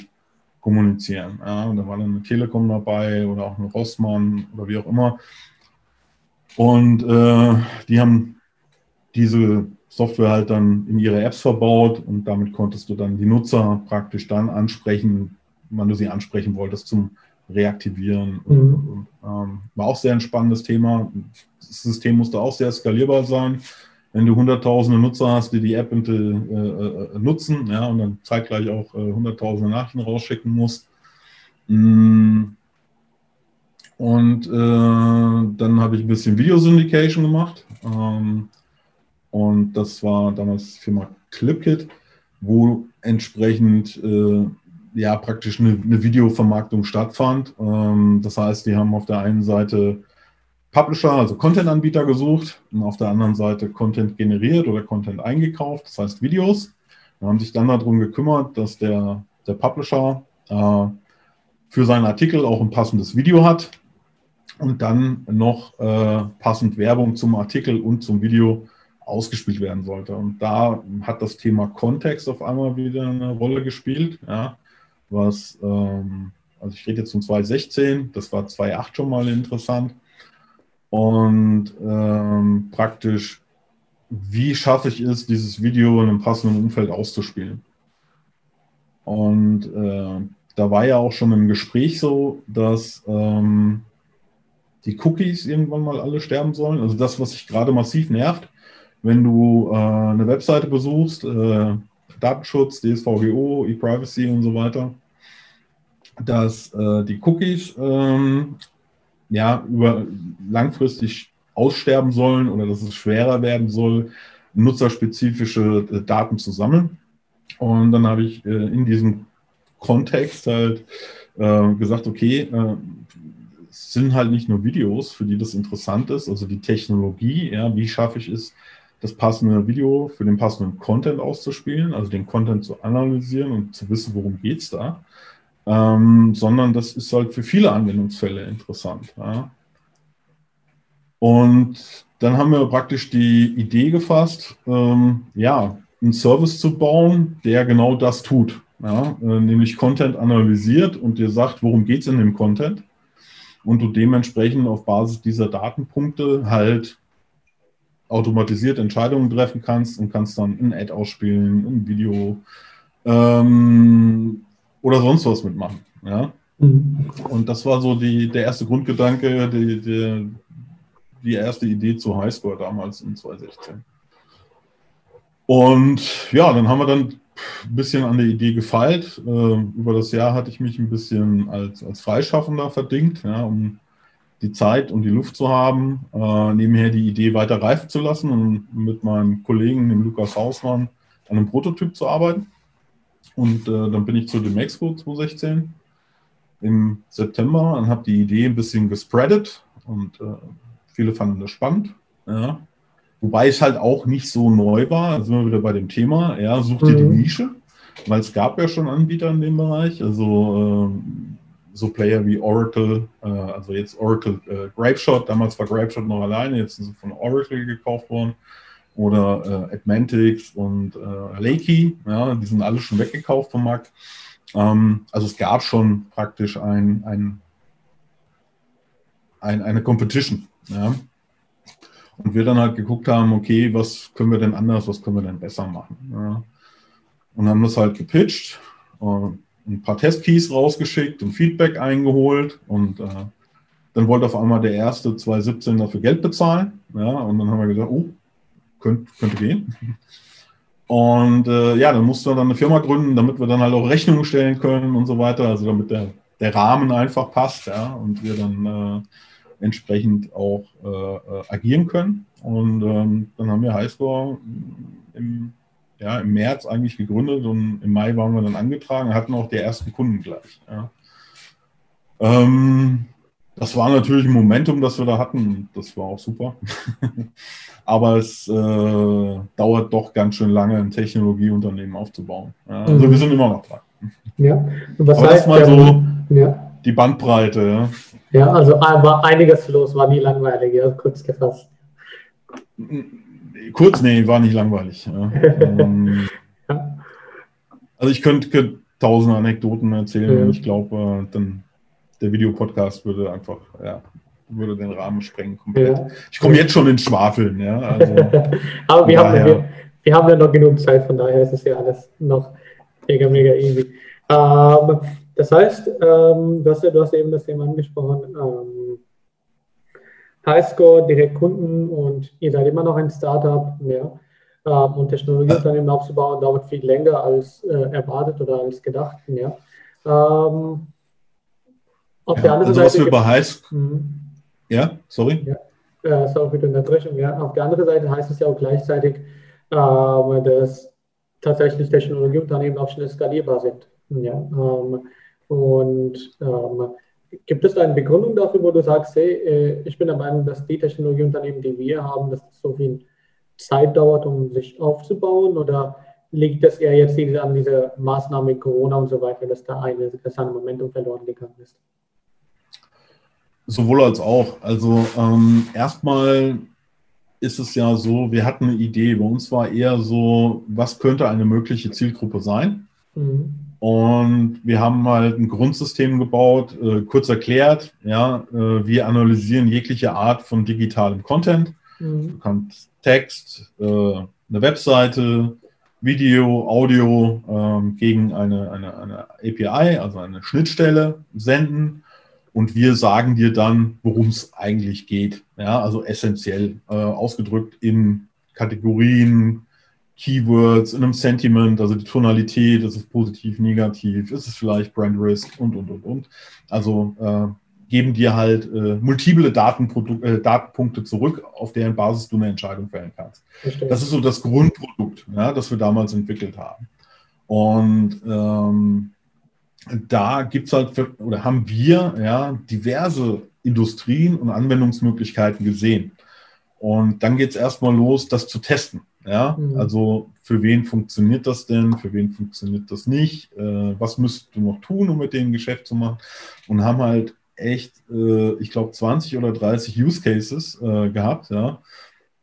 kommunizieren. Ja, da war dann eine Telekom dabei oder auch eine Rossmann oder wie auch immer. Und äh, die haben diese Software halt dann in ihre Apps verbaut und damit konntest du dann die Nutzer praktisch dann ansprechen, wann du sie ansprechen wolltest zum Reaktivieren. Mhm. Ähm, war auch sehr ein spannendes Thema. Das System musste auch sehr skalierbar sein. Wenn du hunderttausende Nutzer hast, die die App äh, äh, nutzen, ja, und dann zeitgleich auch äh, hunderttausende Nachrichten rausschicken musst. Mm. Und äh, dann habe ich ein bisschen Video-Syndication gemacht. Ähm, und das war damals Firma ClipKit, wo entsprechend äh, ja praktisch eine, eine Videovermarktung stattfand. Ähm, das heißt, die haben auf der einen Seite Publisher, also Content-Anbieter gesucht und auf der anderen Seite Content generiert oder Content eingekauft, das heißt Videos. Wir haben sich dann darum gekümmert, dass der, der Publisher äh, für seinen Artikel auch ein passendes Video hat und dann noch äh, passend Werbung zum Artikel und zum Video ausgespielt werden sollte. Und da hat das Thema Kontext auf einmal wieder eine Rolle gespielt, ja, was, ähm, also ich rede jetzt von 2016, das war 2008 schon mal interessant. Und ähm, praktisch, wie schaffe ich es, dieses Video in einem passenden Umfeld auszuspielen? Und äh, da war ja auch schon im Gespräch so, dass ähm, die Cookies irgendwann mal alle sterben sollen. Also das, was sich gerade massiv nervt, wenn du äh, eine Webseite besuchst, äh, Datenschutz, DSVGO, E-Privacy und so weiter, dass äh, die Cookies ähm, ja über langfristig aussterben sollen oder dass es schwerer werden soll, nutzerspezifische äh, Daten zu sammeln. Und dann habe ich äh, in diesem Kontext halt äh, gesagt, okay, es sind halt nicht nur Videos, für die das interessant ist, also die Technologie, ja, wie schaffe ich es, das passende Video für den passenden Content auszuspielen, also den Content zu analysieren und zu wissen, worum geht es da, ähm, sondern das ist halt für viele Anwendungsfälle interessant. Ja. Und dann haben wir praktisch die Idee gefasst, ähm, ja, einen Service zu bauen, der genau das tut. Ja, äh, nämlich Content analysiert und dir sagt, worum geht es in dem Content. Und du dementsprechend auf Basis dieser Datenpunkte halt automatisiert Entscheidungen treffen kannst und kannst dann ein Ad ausspielen, ein Video ähm, oder sonst was mitmachen. Ja? Mhm. Und das war so die, der erste Grundgedanke, die, die, die erste Idee zu Highscore damals in 2016. Und ja, dann haben wir dann ein bisschen an der Idee gefeilt. Äh, über das Jahr hatte ich mich ein bisschen als, als Freischaffender verdingt, ja, um die Zeit und die Luft zu haben, äh, nebenher die Idee weiter reifen zu lassen und mit meinem Kollegen, dem Lukas Hausmann, an einem Prototyp zu arbeiten. Und äh, dann bin ich zu dem Expo 2016 im September und habe die Idee ein bisschen gespreadet und äh, viele fanden das spannend. Ja. Wobei es halt auch nicht so neu war. Da sind wir wieder bei dem Thema. Ja, such dir mhm. die Nische, weil es gab ja schon Anbieter in dem Bereich. Also ähm, so Player wie Oracle, äh, also jetzt Oracle äh, Grapeshot, damals war Grapeshot noch alleine, jetzt sind sie von Oracle gekauft worden. Oder äh, Admantix und äh, Lakey, ja, die sind alle schon weggekauft vom Markt. Ähm, also es gab schon praktisch ein, ein, ein eine Competition. Ja. Und wir dann halt geguckt haben, okay, was können wir denn anders, was können wir denn besser machen. Ja. Und haben das halt gepitcht, äh, ein paar Testkeys rausgeschickt und Feedback eingeholt und äh, dann wollte auf einmal der erste 2017 dafür Geld bezahlen. Ja, und dann haben wir gesagt, oh, könnte, könnte gehen. Und äh, ja, dann mussten wir dann eine Firma gründen, damit wir dann halt auch Rechnungen stellen können und so weiter, also damit der, der Rahmen einfach passt, ja, und wir dann äh, entsprechend auch äh, äh, agieren können. Und ähm, dann haben wir Highscore im, ja, im März eigentlich gegründet und im Mai waren wir dann angetragen, hatten auch die ersten Kunden gleich. Ja. Ähm, das war natürlich ein Momentum, das wir da hatten. Das war auch super. Aber es äh, dauert doch ganz schön lange, ein Technologieunternehmen aufzubauen. Ja, also mhm. wir sind immer noch dran. Ja. Und was Aber heißt, das mal so ja. die Bandbreite. Ja. Ja, also war einiges los, war nie langweilig, ja, kurz gefasst. Kurz, nee, war nicht langweilig. Ja. ähm, ja. Also ich könnte, könnte tausende Anekdoten erzählen ja. ich glaube, äh, dann der Videopodcast würde einfach, ja, würde den Rahmen sprengen komplett. Ich komme jetzt schon ins Schwafeln, ja. Also, Aber wir haben, wir, wir, haben ja noch genug Zeit, von daher ist es ja alles noch mega, mega easy. Ähm, das heißt, ähm, du, hast, du hast eben das Thema angesprochen, ähm, Highscore, Direktkunden und ihr seid immer noch ein Startup ja, ähm, und Technologieunternehmen aufzubauen dauert viel länger als äh, erwartet oder als gedacht. Ja. Ähm, auf ja, der anderen also Seite. Was wir bei Highscore. Mhm. Ja, sorry. Ja, äh, sorry für die Unterbrechung. Ja. Auf der anderen Seite heißt es ja auch gleichzeitig, äh, dass tatsächlich Technologieunternehmen auch schnell skalierbar sind. Ja, ähm, und ähm, gibt es da eine Begründung dafür, wo du sagst, hey, äh, ich bin der Meinung, dass die Technologieunternehmen, die wir haben, dass das so viel Zeit dauert, um sich aufzubauen? Oder liegt das eher jetzt an dieser Maßnahme Corona und so weiter, dass da eine, dass ein Momentum verloren gegangen ist? Sowohl als auch. Also ähm, erstmal ist es ja so, wir hatten eine Idee. Bei uns war eher so, was könnte eine mögliche Zielgruppe sein? Mhm. Und wir haben halt ein Grundsystem gebaut, äh, kurz erklärt, ja, äh, wir analysieren jegliche Art von digitalem Content. Mhm. Du kannst Text, äh, eine Webseite, Video, Audio ähm, gegen eine, eine, eine API, also eine Schnittstelle senden. Und wir sagen dir dann, worum es eigentlich geht. Ja, also essentiell äh, ausgedrückt in Kategorien, Keywords, in einem Sentiment, also die Tonalität, ist es positiv, negativ, ist es vielleicht Brand Risk und, und, und, und. Also äh, geben dir halt äh, multiple äh, Datenpunkte zurück, auf deren Basis du eine Entscheidung fällen kannst. Verstehe. Das ist so das Grundprodukt, ja, das wir damals entwickelt haben. Und ähm, da gibt es halt, für, oder haben wir ja, diverse Industrien und Anwendungsmöglichkeiten gesehen. Und dann geht es erstmal los, das zu testen. Ja, mhm. also für wen funktioniert das denn? Für wen funktioniert das nicht? Äh, was müsstest du noch tun, um mit denen Geschäft zu machen? Und haben halt echt, äh, ich glaube, 20 oder 30 Use Cases äh, gehabt, ja.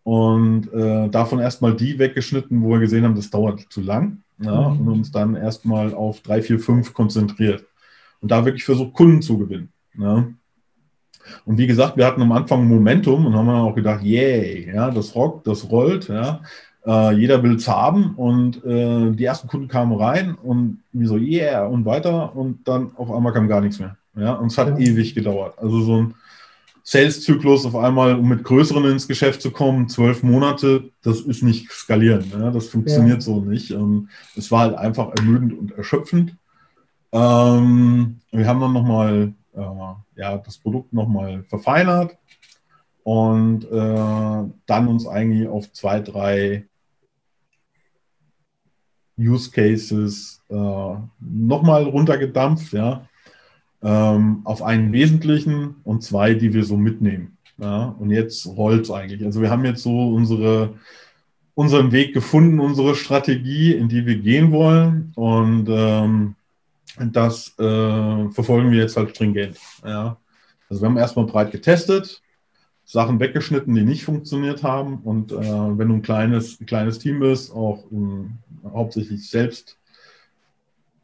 Und äh, davon erstmal die weggeschnitten, wo wir gesehen haben, das dauert zu lang. Ja, mhm. Und uns dann erstmal auf drei, vier, fünf konzentriert. Und da wirklich versucht, Kunden zu gewinnen. Ja. Und wie gesagt, wir hatten am Anfang Momentum und haben dann auch gedacht, yay, ja, das rockt, das rollt, ja. Äh, jeder will es haben und äh, die ersten Kunden kamen rein und wie so, yeah, und weiter und dann auf einmal kam gar nichts mehr. Ja, und es hat ja. ewig gedauert. Also so ein Sales-Zyklus auf einmal, um mit größeren ins Geschäft zu kommen, zwölf Monate, das ist nicht skalieren. Ja? Das funktioniert ja. so nicht. Ähm, es war halt einfach ermüdend und erschöpfend. Ähm, wir haben dann nochmal äh, ja, das Produkt nochmal verfeinert und äh, dann uns eigentlich auf zwei, drei Use Cases äh, nochmal runtergedampft, ja ähm, auf einen wesentlichen und zwei, die wir so mitnehmen. Ja, und jetzt rollt es eigentlich. Also wir haben jetzt so unsere, unseren Weg gefunden, unsere Strategie, in die wir gehen wollen. Und ähm, das äh, verfolgen wir jetzt halt stringent. Ja. Also wir haben erstmal breit getestet, Sachen weggeschnitten, die nicht funktioniert haben. Und äh, wenn du ein kleines, kleines Team bist, auch um, hauptsächlich selbst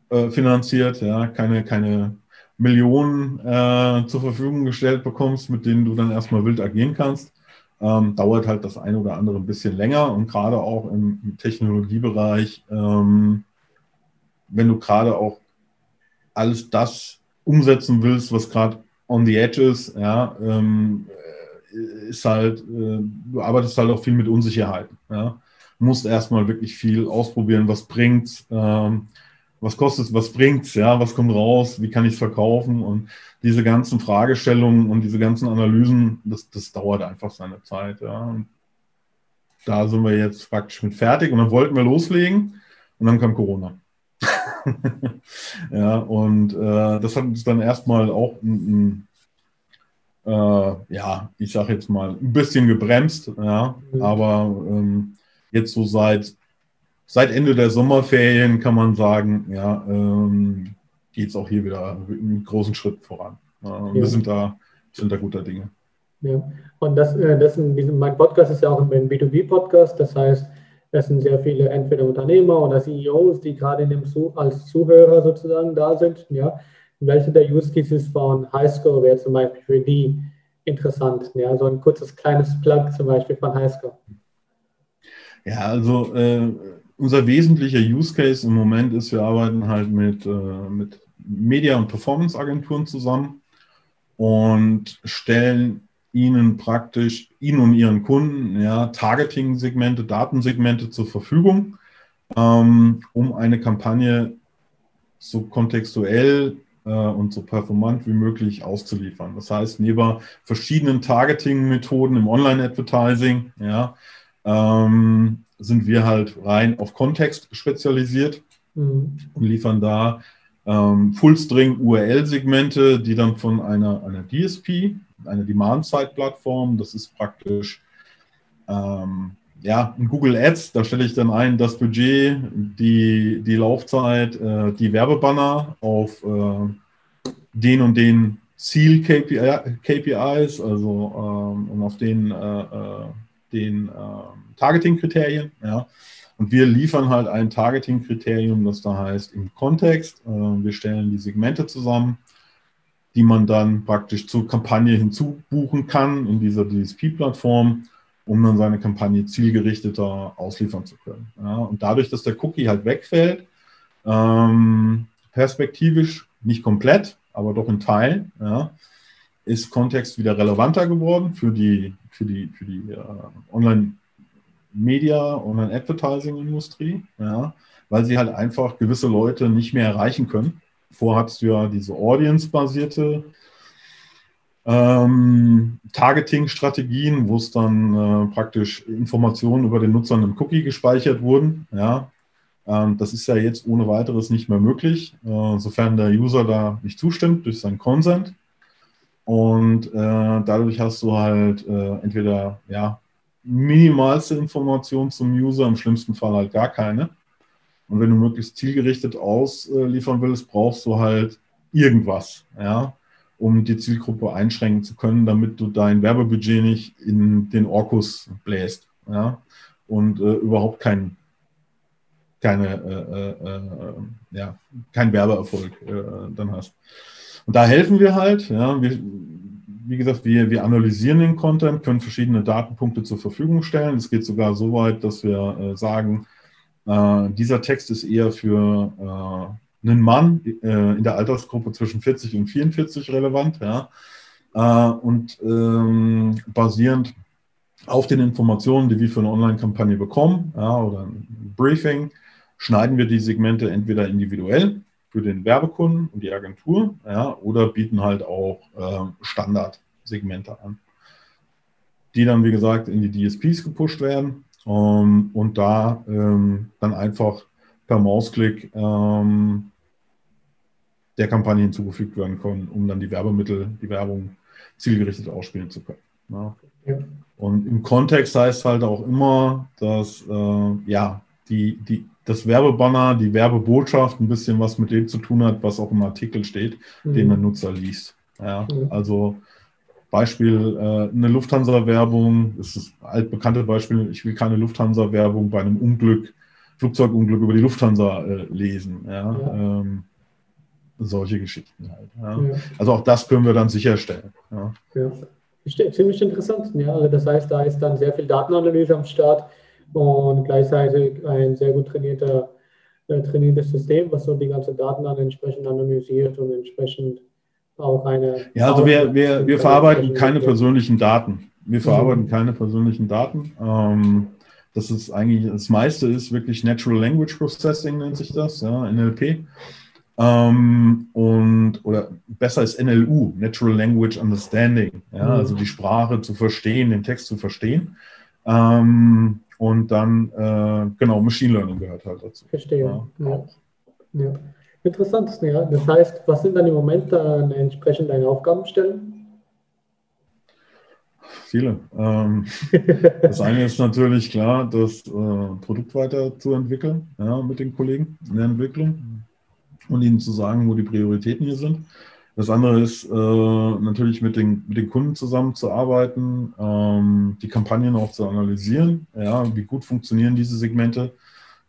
äh, finanziert, ja, keine, keine Millionen äh, zur Verfügung gestellt bekommst, mit denen du dann erstmal wild agieren kannst, ähm, dauert halt das eine oder andere ein bisschen länger und gerade auch im, im Technologiebereich, ähm, wenn du gerade auch alles das umsetzen willst, was gerade on the edge ist, ja, ähm, ist halt, äh, du arbeitest halt auch viel mit Unsicherheiten. Ja. Du musst erstmal wirklich viel ausprobieren, was bringt. Ähm, was kostet was bringt ja, was kommt raus, wie kann ich es verkaufen und diese ganzen Fragestellungen und diese ganzen Analysen, das, das dauert einfach seine Zeit, ja. Und da sind wir jetzt praktisch mit fertig und dann wollten wir loslegen und dann kam Corona. ja, und äh, das hat uns dann erstmal auch ein, ein, äh, ja, ich sage jetzt mal, ein bisschen gebremst, ja, mhm. aber ähm, jetzt so seit seit Ende der Sommerferien kann man sagen, ja, ähm, geht es auch hier wieder einen großen Schritt voran. Äh, ja. Wir sind da, sind da guter Dinge. Ja, und das, äh, das in mein Podcast ist ja auch ein B2B-Podcast, das heißt, es sind sehr viele entweder Unternehmer oder CEOs, die gerade in dem als Zuhörer sozusagen da sind. Ja, welche der Use Cases von Highscore wäre zum Beispiel für die interessant? Ja, so ein kurzes kleines Plug zum Beispiel von Highscore. Ja, also äh, unser wesentlicher Use Case im Moment ist, wir arbeiten halt mit, äh, mit Media- und Performance-Agenturen zusammen und stellen ihnen praktisch, ihnen und ihren Kunden, ja, Targeting-Segmente, Datensegmente zur Verfügung, ähm, um eine Kampagne so kontextuell und so performant wie möglich auszuliefern. Das heißt, neben verschiedenen Targeting-Methoden im Online-Advertising, ja, ähm, sind wir halt rein auf Kontext spezialisiert mhm. und liefern da ähm, Fullstring URL-Segmente, die dann von einer, einer DSP, einer Demand-Side-Plattform, das ist praktisch ähm, ja, in Google Ads, da stelle ich dann ein das Budget, die, die Laufzeit, äh, die Werbebanner auf äh, den und den Ziel-KPIs, also ähm, und auf den, äh, äh den ähm, Targeting-Kriterien. Ja. Und wir liefern halt ein Targeting-Kriterium, das da heißt im Kontext. Äh, wir stellen die Segmente zusammen, die man dann praktisch zur Kampagne hinzubuchen kann in dieser DSP-Plattform, um dann seine Kampagne zielgerichteter ausliefern zu können. Ja. Und dadurch, dass der Cookie halt wegfällt, ähm, perspektivisch nicht komplett, aber doch in Teilen, ja, ist Kontext wieder relevanter geworden für die, für die, für die äh, Online- Media- und Advertising-Industrie, ja, weil sie halt einfach gewisse Leute nicht mehr erreichen können. Vorher hattest du ja diese Audience-basierte ähm, Targeting-Strategien, wo es dann äh, praktisch Informationen über den Nutzer in einem Cookie gespeichert wurden. Ja, ähm, das ist ja jetzt ohne weiteres nicht mehr möglich, äh, sofern der User da nicht zustimmt durch seinen Consent. Und äh, dadurch hast du halt äh, entweder ja, minimalste Informationen zum User, im schlimmsten Fall halt gar keine. Und wenn du möglichst zielgerichtet ausliefern willst, brauchst du halt irgendwas. Ja um die Zielgruppe einschränken zu können, damit du dein Werbebudget nicht in den Orkus bläst ja? und äh, überhaupt kein, keine, äh, äh, äh ja, kein Werbeerfolg äh, dann hast. Und da helfen wir halt. Ja? Wir, wie gesagt, wir, wir analysieren den Content, können verschiedene Datenpunkte zur Verfügung stellen. Es geht sogar so weit, dass wir äh, sagen, dieser Text ist eher für einen Mann äh, in der Altersgruppe zwischen 40 und 44 relevant. Ja? Äh, und ähm, basierend auf den Informationen, die wir für eine Online-Kampagne bekommen ja, oder ein Briefing, schneiden wir die Segmente entweder individuell für den Werbekunden und die Agentur ja, oder bieten halt auch äh, Standardsegmente an, die dann, wie gesagt, in die DSPs gepusht werden um, ähm, und da ähm, dann einfach per Mausklick ähm, der Kampagne hinzugefügt werden können, um dann die Werbemittel, die Werbung zielgerichtet ausspielen zu können. Ja. Ja. Und im Kontext heißt halt auch immer, dass äh, ja, die, die, das Werbebanner, die Werbebotschaft ein bisschen was mit dem zu tun hat, was auch im Artikel steht, mhm. den der Nutzer liest. Ja, mhm. Also Beispiel, äh, eine Lufthansa-Werbung, das ist ein altbekannte Beispiel, ich will keine Lufthansa-Werbung bei einem Unglück, Flugzeugunglück über die Lufthansa äh, lesen. Ja? ja. Ähm, solche Geschichten halt. Ja. Ja. Also auch das können wir dann sicherstellen. Ja. Ziemlich interessant. Ja. Also das heißt, da ist dann sehr viel Datenanalyse am Start und gleichzeitig ein sehr gut trainierter, äh, trainiertes System, was so die ganzen Daten dann entsprechend analysiert und entsprechend auch eine. Ja, also wir, wir, wir verarbeiten keine persönlichen Daten. Wir verarbeiten mhm. keine persönlichen Daten. Ähm, das ist eigentlich, das meiste ist wirklich Natural Language Processing, nennt sich das, ja, NLP. Ähm, und, oder besser ist NLU, Natural Language Understanding, ja, mhm. also die Sprache zu verstehen, den Text zu verstehen. Ähm, und dann, äh, genau, Machine Learning gehört halt dazu. Verstehe. Ja. ja. Interessant, ja. Das heißt, was sind dann im Moment dann entsprechend deine Aufgabenstellen? Viele. Ähm, das eine ist natürlich klar, das äh, Produkt weiterzuentwickeln, ja, mit den Kollegen in der Entwicklung und ihnen zu sagen, wo die Prioritäten hier sind. Das andere ist äh, natürlich mit den, mit den Kunden zusammenzuarbeiten, ähm, die Kampagnen auch zu analysieren. Ja, wie gut funktionieren diese Segmente?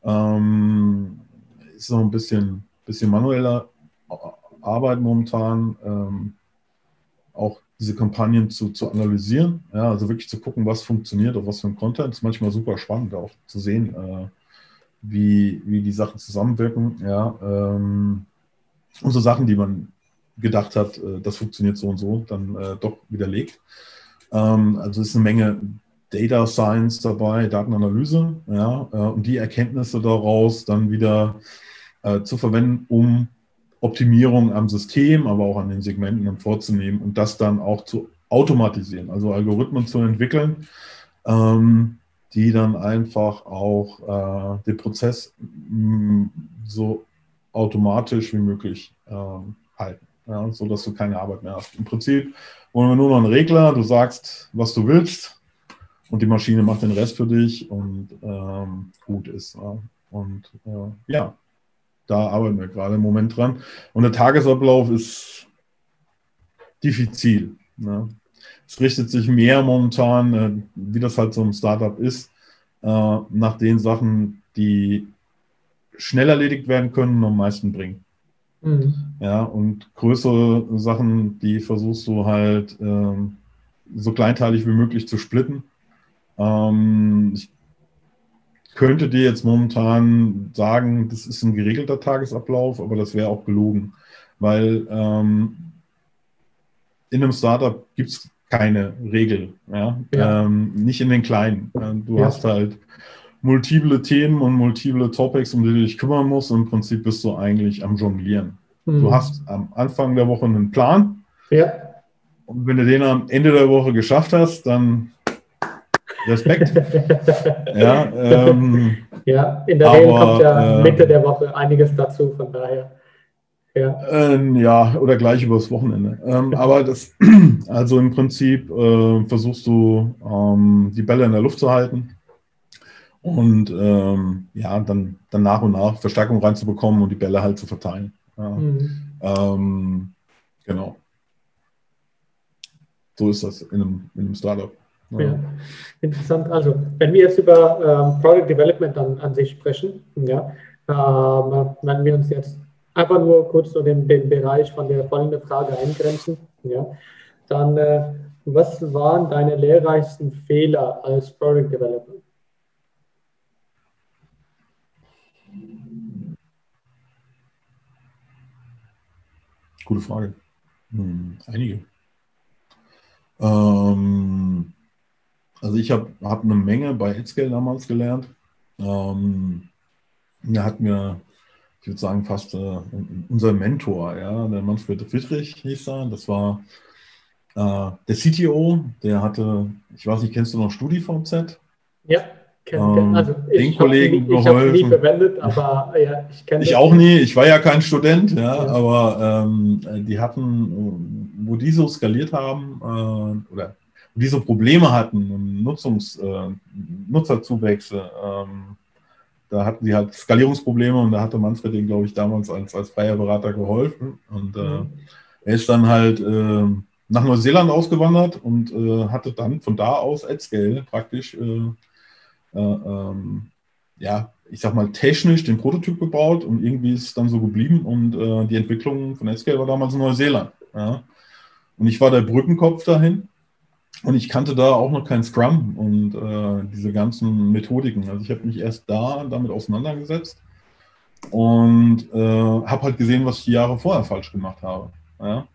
Ähm, ist noch ein bisschen, bisschen manueller Arbeit momentan, ähm, auch diese Kampagnen zu, zu analysieren. Ja, also wirklich zu gucken, was funktioniert, auf was für ein Content. Das ist manchmal super spannend auch zu sehen. Äh, wie, wie die Sachen zusammenwirken. Ja, ähm, und so Sachen, die man gedacht hat, äh, das funktioniert so und so, dann äh, doch widerlegt. Ähm, also ist eine Menge Data Science dabei, Datenanalyse, ja, äh, und die Erkenntnisse daraus dann wieder äh, zu verwenden, um Optimierung am System, aber auch an den Segmenten dann vorzunehmen und das dann auch zu automatisieren, also Algorithmen zu entwickeln, ähm, die dann einfach auch äh, den Prozess mh, so automatisch wie möglich äh, halten, ja, so dass du keine Arbeit mehr hast. Im Prinzip wollen wir nur noch einen Regler, du sagst, was du willst und die Maschine macht den Rest für dich und ähm, gut ist. Ja. Und äh, ja, da arbeiten wir gerade im Moment dran. Und der Tagesablauf ist diffizil. Ne? es richtet sich mehr momentan, äh, wie das halt so ein Startup ist, äh, nach den Sachen, die schnell erledigt werden können und am meisten bringen. Mhm. Ja, und größere Sachen, die versuchst du halt ähm, so kleinteilig wie möglich zu splitten. Ähm, ich könnte dir jetzt momentan sagen, das ist ein geregelter Tagesablauf, aber das wäre auch gelogen, weil ähm, in einem Startup gibt es keine Regel. Ja? ja. Ähm, nicht in den kleinen. Du ja. hast halt multiple Themen und multiple Topics, um die du dich kümmern musst. Und im Prinzip bist du eigentlich am Jonglieren. Mhm. Du hast am Anfang der Woche einen Plan. Ja. Und wenn du den am Ende der Woche geschafft hast, dann Respekt. ja, ähm, ja, in der aber, Regel kommt ja äh, Mitte der Woche einiges dazu, von daher. Ja, ähm, ja oder gleich übers Wochenende. Ähm, aber das, also im Prinzip äh, versuchst du ähm, die Bälle in der Luft zu halten und ähm, ja, dann, dann nach und nach Verstärkung reinzubekommen und die Bälle halt zu verteilen. Ja. Mhm. Ähm, genau. So ist das in einem, in einem Startup. Ja. interessant. Also, wenn wir jetzt über ähm, Product Development an, an sich sprechen, ja, ähm, wenn wir uns jetzt einfach nur kurz so den, den Bereich von der folgenden Frage eingrenzen, ja, dann äh, was waren deine lehrreichsten Fehler als Product Developer? Gute Frage. Hm, einige. Ähm, also ich habe hab eine Menge bei Edscale damals gelernt. Ähm, da hat mir, ich würde sagen, fast äh, unser Mentor, ja, der Manfred Friedrich hieß er. Das war äh, der CTO, der hatte, ich weiß nicht, kennst du noch StudiVZ? Ja. Ähm, also den Kollegen nie, geholfen. Ich nie verwendet, aber ja, ich kenne Ich auch nie, ich war ja kein Student, ja, ja. aber ähm, die hatten, wo die so skaliert haben äh, oder die so Probleme hatten, Nutzungs, äh, Nutzerzuwächse, ähm, da hatten sie halt Skalierungsprobleme und da hatte Manfred den, glaube ich, damals als, als freier Berater geholfen. Und äh, mhm. er ist dann halt äh, nach Neuseeland ausgewandert und äh, hatte dann von da aus AdScale praktisch äh, äh, ähm, ja, ich sag mal, technisch den Prototyp gebaut und irgendwie ist es dann so geblieben und die Entwicklung von Netscale war damals in Neuseeland. Ja. Und ich war der Brückenkopf dahin und ich kannte da auch noch kein Scrum und äh, diese ganzen Methodiken. Also ich habe mich erst da damit auseinandergesetzt und äh, habe halt gesehen, was ich die Jahre vorher falsch gemacht habe. Ja.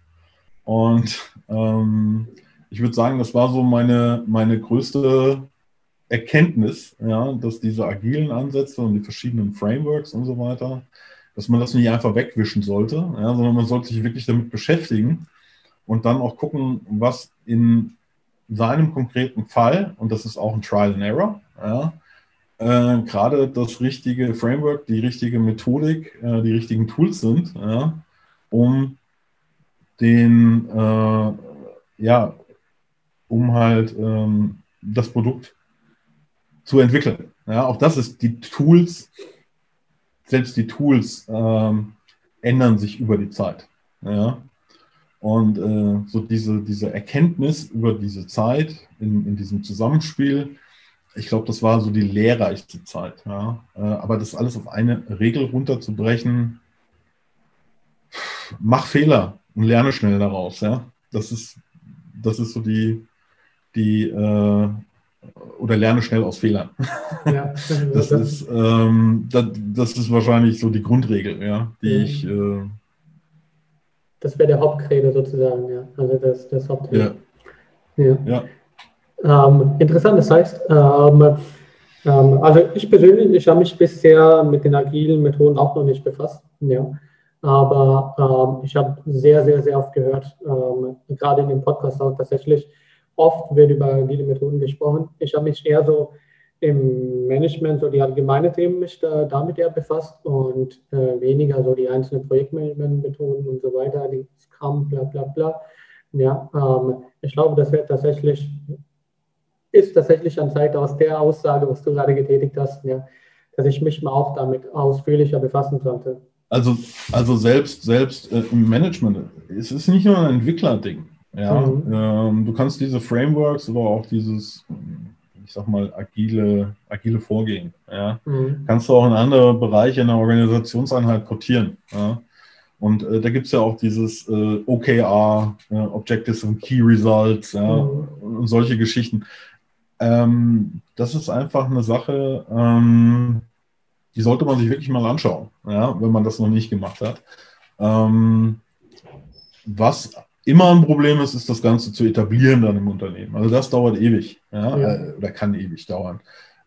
Und ähm, ich würde sagen, das war so meine, meine größte Erkenntnis, ja, dass diese agilen Ansätze und die verschiedenen Frameworks und so weiter, dass man das nicht einfach wegwischen sollte, ja, sondern man sollte sich wirklich damit beschäftigen und dann auch gucken, was in seinem konkreten Fall, und das ist auch ein Trial and Error, ja, äh, gerade das richtige Framework, die richtige Methodik, äh, die richtigen Tools sind, ja, um den, äh, ja, um halt ähm, das Produkt zu entwickeln. Ja, auch das ist die Tools, selbst die Tools ähm, ändern sich über die Zeit. Ja. Und äh, so diese, diese Erkenntnis über diese Zeit in, in diesem Zusammenspiel, ich glaube, das war so die lehrreichste Zeit. Ja. Äh, aber das alles auf eine Regel runterzubrechen, mach Fehler und lerne schnell daraus. Ja. Das ist, das ist so die, die, äh, oder lerne schnell aus Fehlern. Ja, das, ist, ähm, das, das, ist wahrscheinlich so die Grundregel, ja, die ich. Äh, das wäre der Hauptcredo sozusagen, ja. Also das, das Hauptcredo. Ja. ja. Ähm, interessant, das heißt, ähm, ähm, also ich persönlich, ich habe mich bisher mit den agilen Methoden auch noch nicht befasst, ja. Aber ähm, ich habe sehr, sehr, sehr oft gehört, ähm, gerade in dem Podcast auch tatsächlich, Oft wird über agile Methoden gesprochen. Ich habe mich eher so im Management, so die allgemeine Themen mich da, damit eher befasst und äh, weniger so die einzelnen Projektmanagement-Methoden und so weiter, die Scrum, bla bla bla. Ja, ähm, ich glaube, das wird tatsächlich, ist tatsächlich an Zeit aus der Aussage, was du gerade getätigt hast, ja, dass ich mich mal auch damit ausführlicher befassen sollte. Also, also selbst, selbst äh, im Management, es ist nicht nur ein Entwicklerding. Ja, mhm. ähm, du kannst diese Frameworks oder auch dieses, ich sag mal, agile, agile Vorgehen, ja, mhm. kannst du auch in andere Bereiche in der Organisationseinheit portieren. Ja. Und äh, da gibt es ja auch dieses äh, OKR, äh, Objectives and Key Results, ja, mhm. und solche Geschichten. Ähm, das ist einfach eine Sache, ähm, die sollte man sich wirklich mal anschauen, ja, wenn man das noch nicht gemacht hat. Ähm, was immer ein Problem ist, ist das Ganze zu etablieren dann im Unternehmen. Also das dauert ewig ja, ja. Äh, oder kann ewig dauern.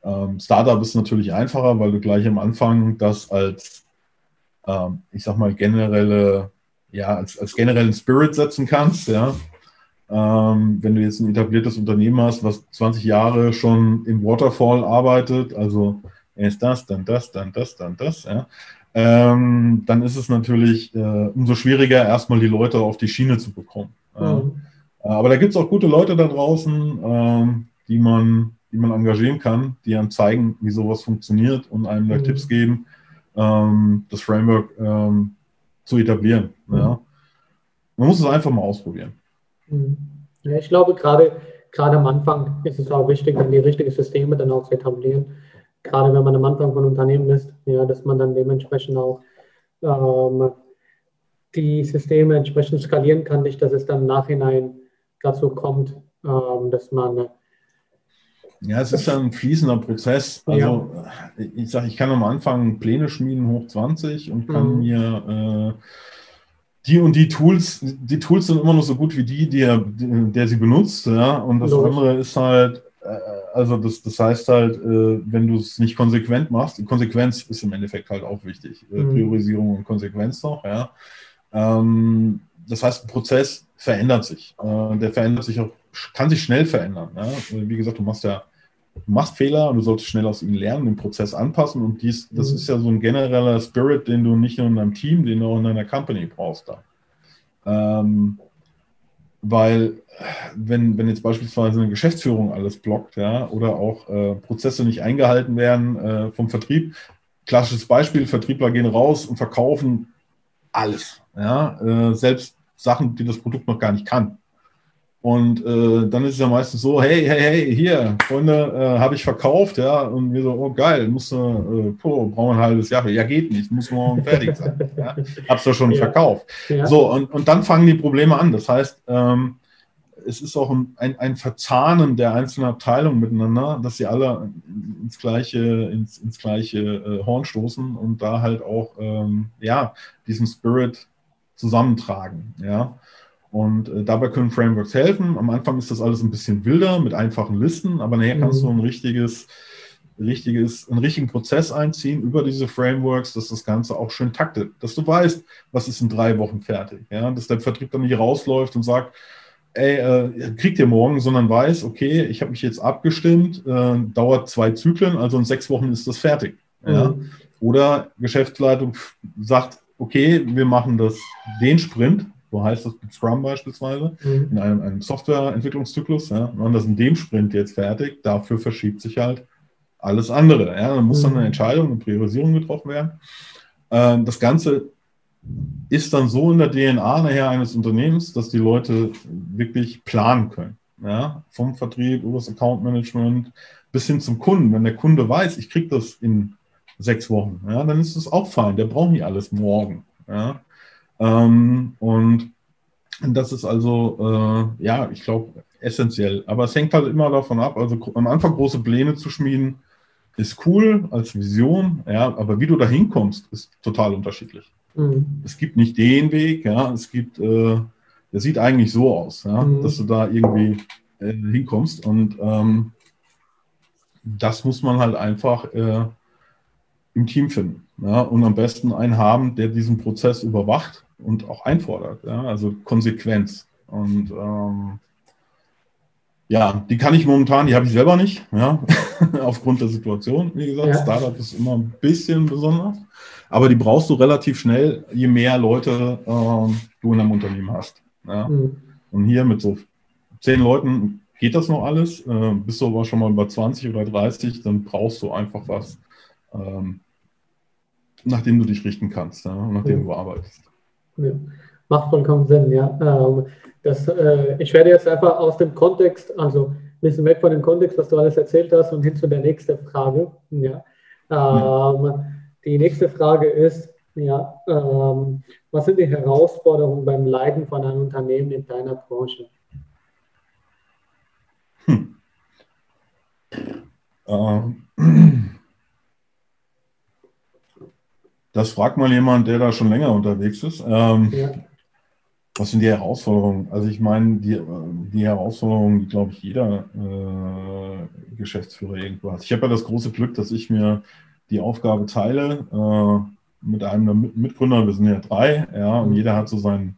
Ähm, Startup ist natürlich einfacher, weil du gleich am Anfang das als, ähm, ich sag mal, generelle, ja, als, als generellen Spirit setzen kannst, ja. Ähm, wenn du jetzt ein etabliertes Unternehmen hast, was 20 Jahre schon im Waterfall arbeitet, also erst das, dann das, dann das, dann das, ja, ähm, dann ist es natürlich äh, umso schwieriger, erstmal die Leute auf die Schiene zu bekommen. Mhm. Äh, aber da gibt es auch gute Leute da draußen, ähm, die, man, die man engagieren kann, die einem zeigen, wie sowas funktioniert und einem da mhm. Tipps geben, ähm, das Framework ähm, zu etablieren. Mhm. Ja. Man muss es einfach mal ausprobieren. Mhm. Ja, ich glaube, gerade, gerade am Anfang ist es auch wichtig, dann die richtigen Systeme dann auch zu etablieren. Gerade wenn man am Anfang von Unternehmen ist, ja, dass man dann dementsprechend auch ähm, die Systeme entsprechend skalieren kann, nicht, dass es dann im Nachhinein dazu kommt, ähm, dass man ja, es ist ja ein fließender Prozess. Also ja. ich sage, ich kann am Anfang Pläne schmieden hoch 20 und kann mhm. mir äh, die und die Tools, die Tools sind immer noch so gut wie die, die er, der sie benutzt, ja. Und das Logisch. andere ist halt, äh, also das, das heißt halt, äh, wenn du es nicht konsequent machst, Konsequenz ist im Endeffekt halt auch wichtig. Äh, mhm. Priorisierung und Konsequenz noch, ja. Ähm, das heißt, ein Prozess verändert sich. Äh, der verändert sich auch, kann sich schnell verändern. Ja? Wie gesagt, du machst ja du machst Fehler und du solltest schnell aus ihnen lernen, den Prozess anpassen. Und dies, das mhm. ist ja so ein genereller Spirit, den du nicht nur in deinem Team, den du auch in deiner Company brauchst. Da. Ähm, weil wenn, wenn jetzt beispielsweise eine Geschäftsführung alles blockt, ja, oder auch äh, Prozesse nicht eingehalten werden äh, vom Vertrieb, klassisches Beispiel, Vertriebler gehen raus und verkaufen alles, ja, äh, selbst Sachen, die das Produkt noch gar nicht kann. Und äh, dann ist es ja meistens so, hey, hey, hey, hier, Freunde, äh, habe ich verkauft, ja. Und wir so, oh geil, musst du, äh, oh, brauchen ein halbes Jahr. Ja, geht nicht, muss morgen fertig sein. ja. Hab's ja schon ja. verkauft. Ja. So, und, und dann fangen die Probleme an. Das heißt, ähm, es ist auch ein, ein, ein, Verzahnen der einzelnen Abteilungen miteinander, dass sie alle ins gleiche, ins, ins gleiche äh, Horn stoßen und da halt auch ähm, ja, diesen Spirit zusammentragen. Ja. Und äh, dabei können Frameworks helfen. Am Anfang ist das alles ein bisschen wilder mit einfachen Listen, aber nachher mhm. kannst du ein richtiges, richtiges, einen richtigen Prozess einziehen über diese Frameworks, dass das Ganze auch schön taktet, dass du weißt, was ist in drei Wochen fertig. Ja? Dass der Vertrieb dann nicht rausläuft und sagt, ey, äh, kriegt ihr morgen, sondern weiß, okay, ich habe mich jetzt abgestimmt, äh, dauert zwei Zyklen, also in sechs Wochen ist das fertig. Mhm. Ja? Oder Geschäftsleitung sagt, okay, wir machen das den Sprint, so heißt das mit Scrum beispielsweise, mhm. in einem, einem Softwareentwicklungszyklus. Ja, machen das in dem Sprint jetzt fertig, dafür verschiebt sich halt alles andere. Ja, dann muss mhm. dann eine Entscheidung, eine Priorisierung getroffen werden. Ähm, das Ganze ist dann so in der DNA nachher eines Unternehmens, dass die Leute wirklich planen können. Ja, vom Vertrieb über das Account Management bis hin zum Kunden. Wenn der Kunde weiß, ich kriege das in sechs Wochen, ja, dann ist es auch fein. Der braucht nicht alles morgen. Ja. Ähm, und das ist also, äh, ja, ich glaube, essentiell. Aber es hängt halt immer davon ab, also am Anfang große Pläne zu schmieden, ist cool als Vision, ja, aber wie du da hinkommst, ist total unterschiedlich. Mhm. Es gibt nicht den Weg, ja, es gibt, äh, der sieht eigentlich so aus, ja, mhm. dass du da irgendwie äh, hinkommst und ähm, das muss man halt einfach äh, im Team finden. Ja, und am besten einen haben, der diesen Prozess überwacht und auch einfordert. Ja? Also Konsequenz. Und ähm, ja, die kann ich momentan, die habe ich selber nicht, ja, aufgrund der Situation. Wie gesagt, ja. Startup ist immer ein bisschen besonders, aber die brauchst du relativ schnell, je mehr Leute äh, du in einem Unternehmen hast. Ja. Mhm. Und hier mit so zehn Leuten geht das noch alles. Äh, bist du aber schon mal über 20 oder 30, dann brauchst du einfach was, ähm, nach dem du dich richten kannst ja, und nach dem mhm. du arbeitest. Ja, macht vollkommen Sinn, ja. Ähm, das, äh, ich werde jetzt einfach aus dem Kontext, also ein bisschen weg von dem Kontext, was du alles erzählt hast, und hin zu der nächsten Frage. Ja. Ähm, die nächste Frage ist, ja, ähm, was sind die Herausforderungen beim Leiten von einem Unternehmen in deiner Branche? Hm. Ähm. Das fragt mal jemand, der da schon länger unterwegs ist. Ähm, ja. Was sind die Herausforderungen? Also ich meine, die, die Herausforderungen, die, glaube ich, jeder äh, Geschäftsführer irgendwo hat. Ich habe ja das große Glück, dass ich mir die Aufgabe teile äh, mit einem der Mitgründer. Wir sind ja drei, ja, und jeder hat so sein,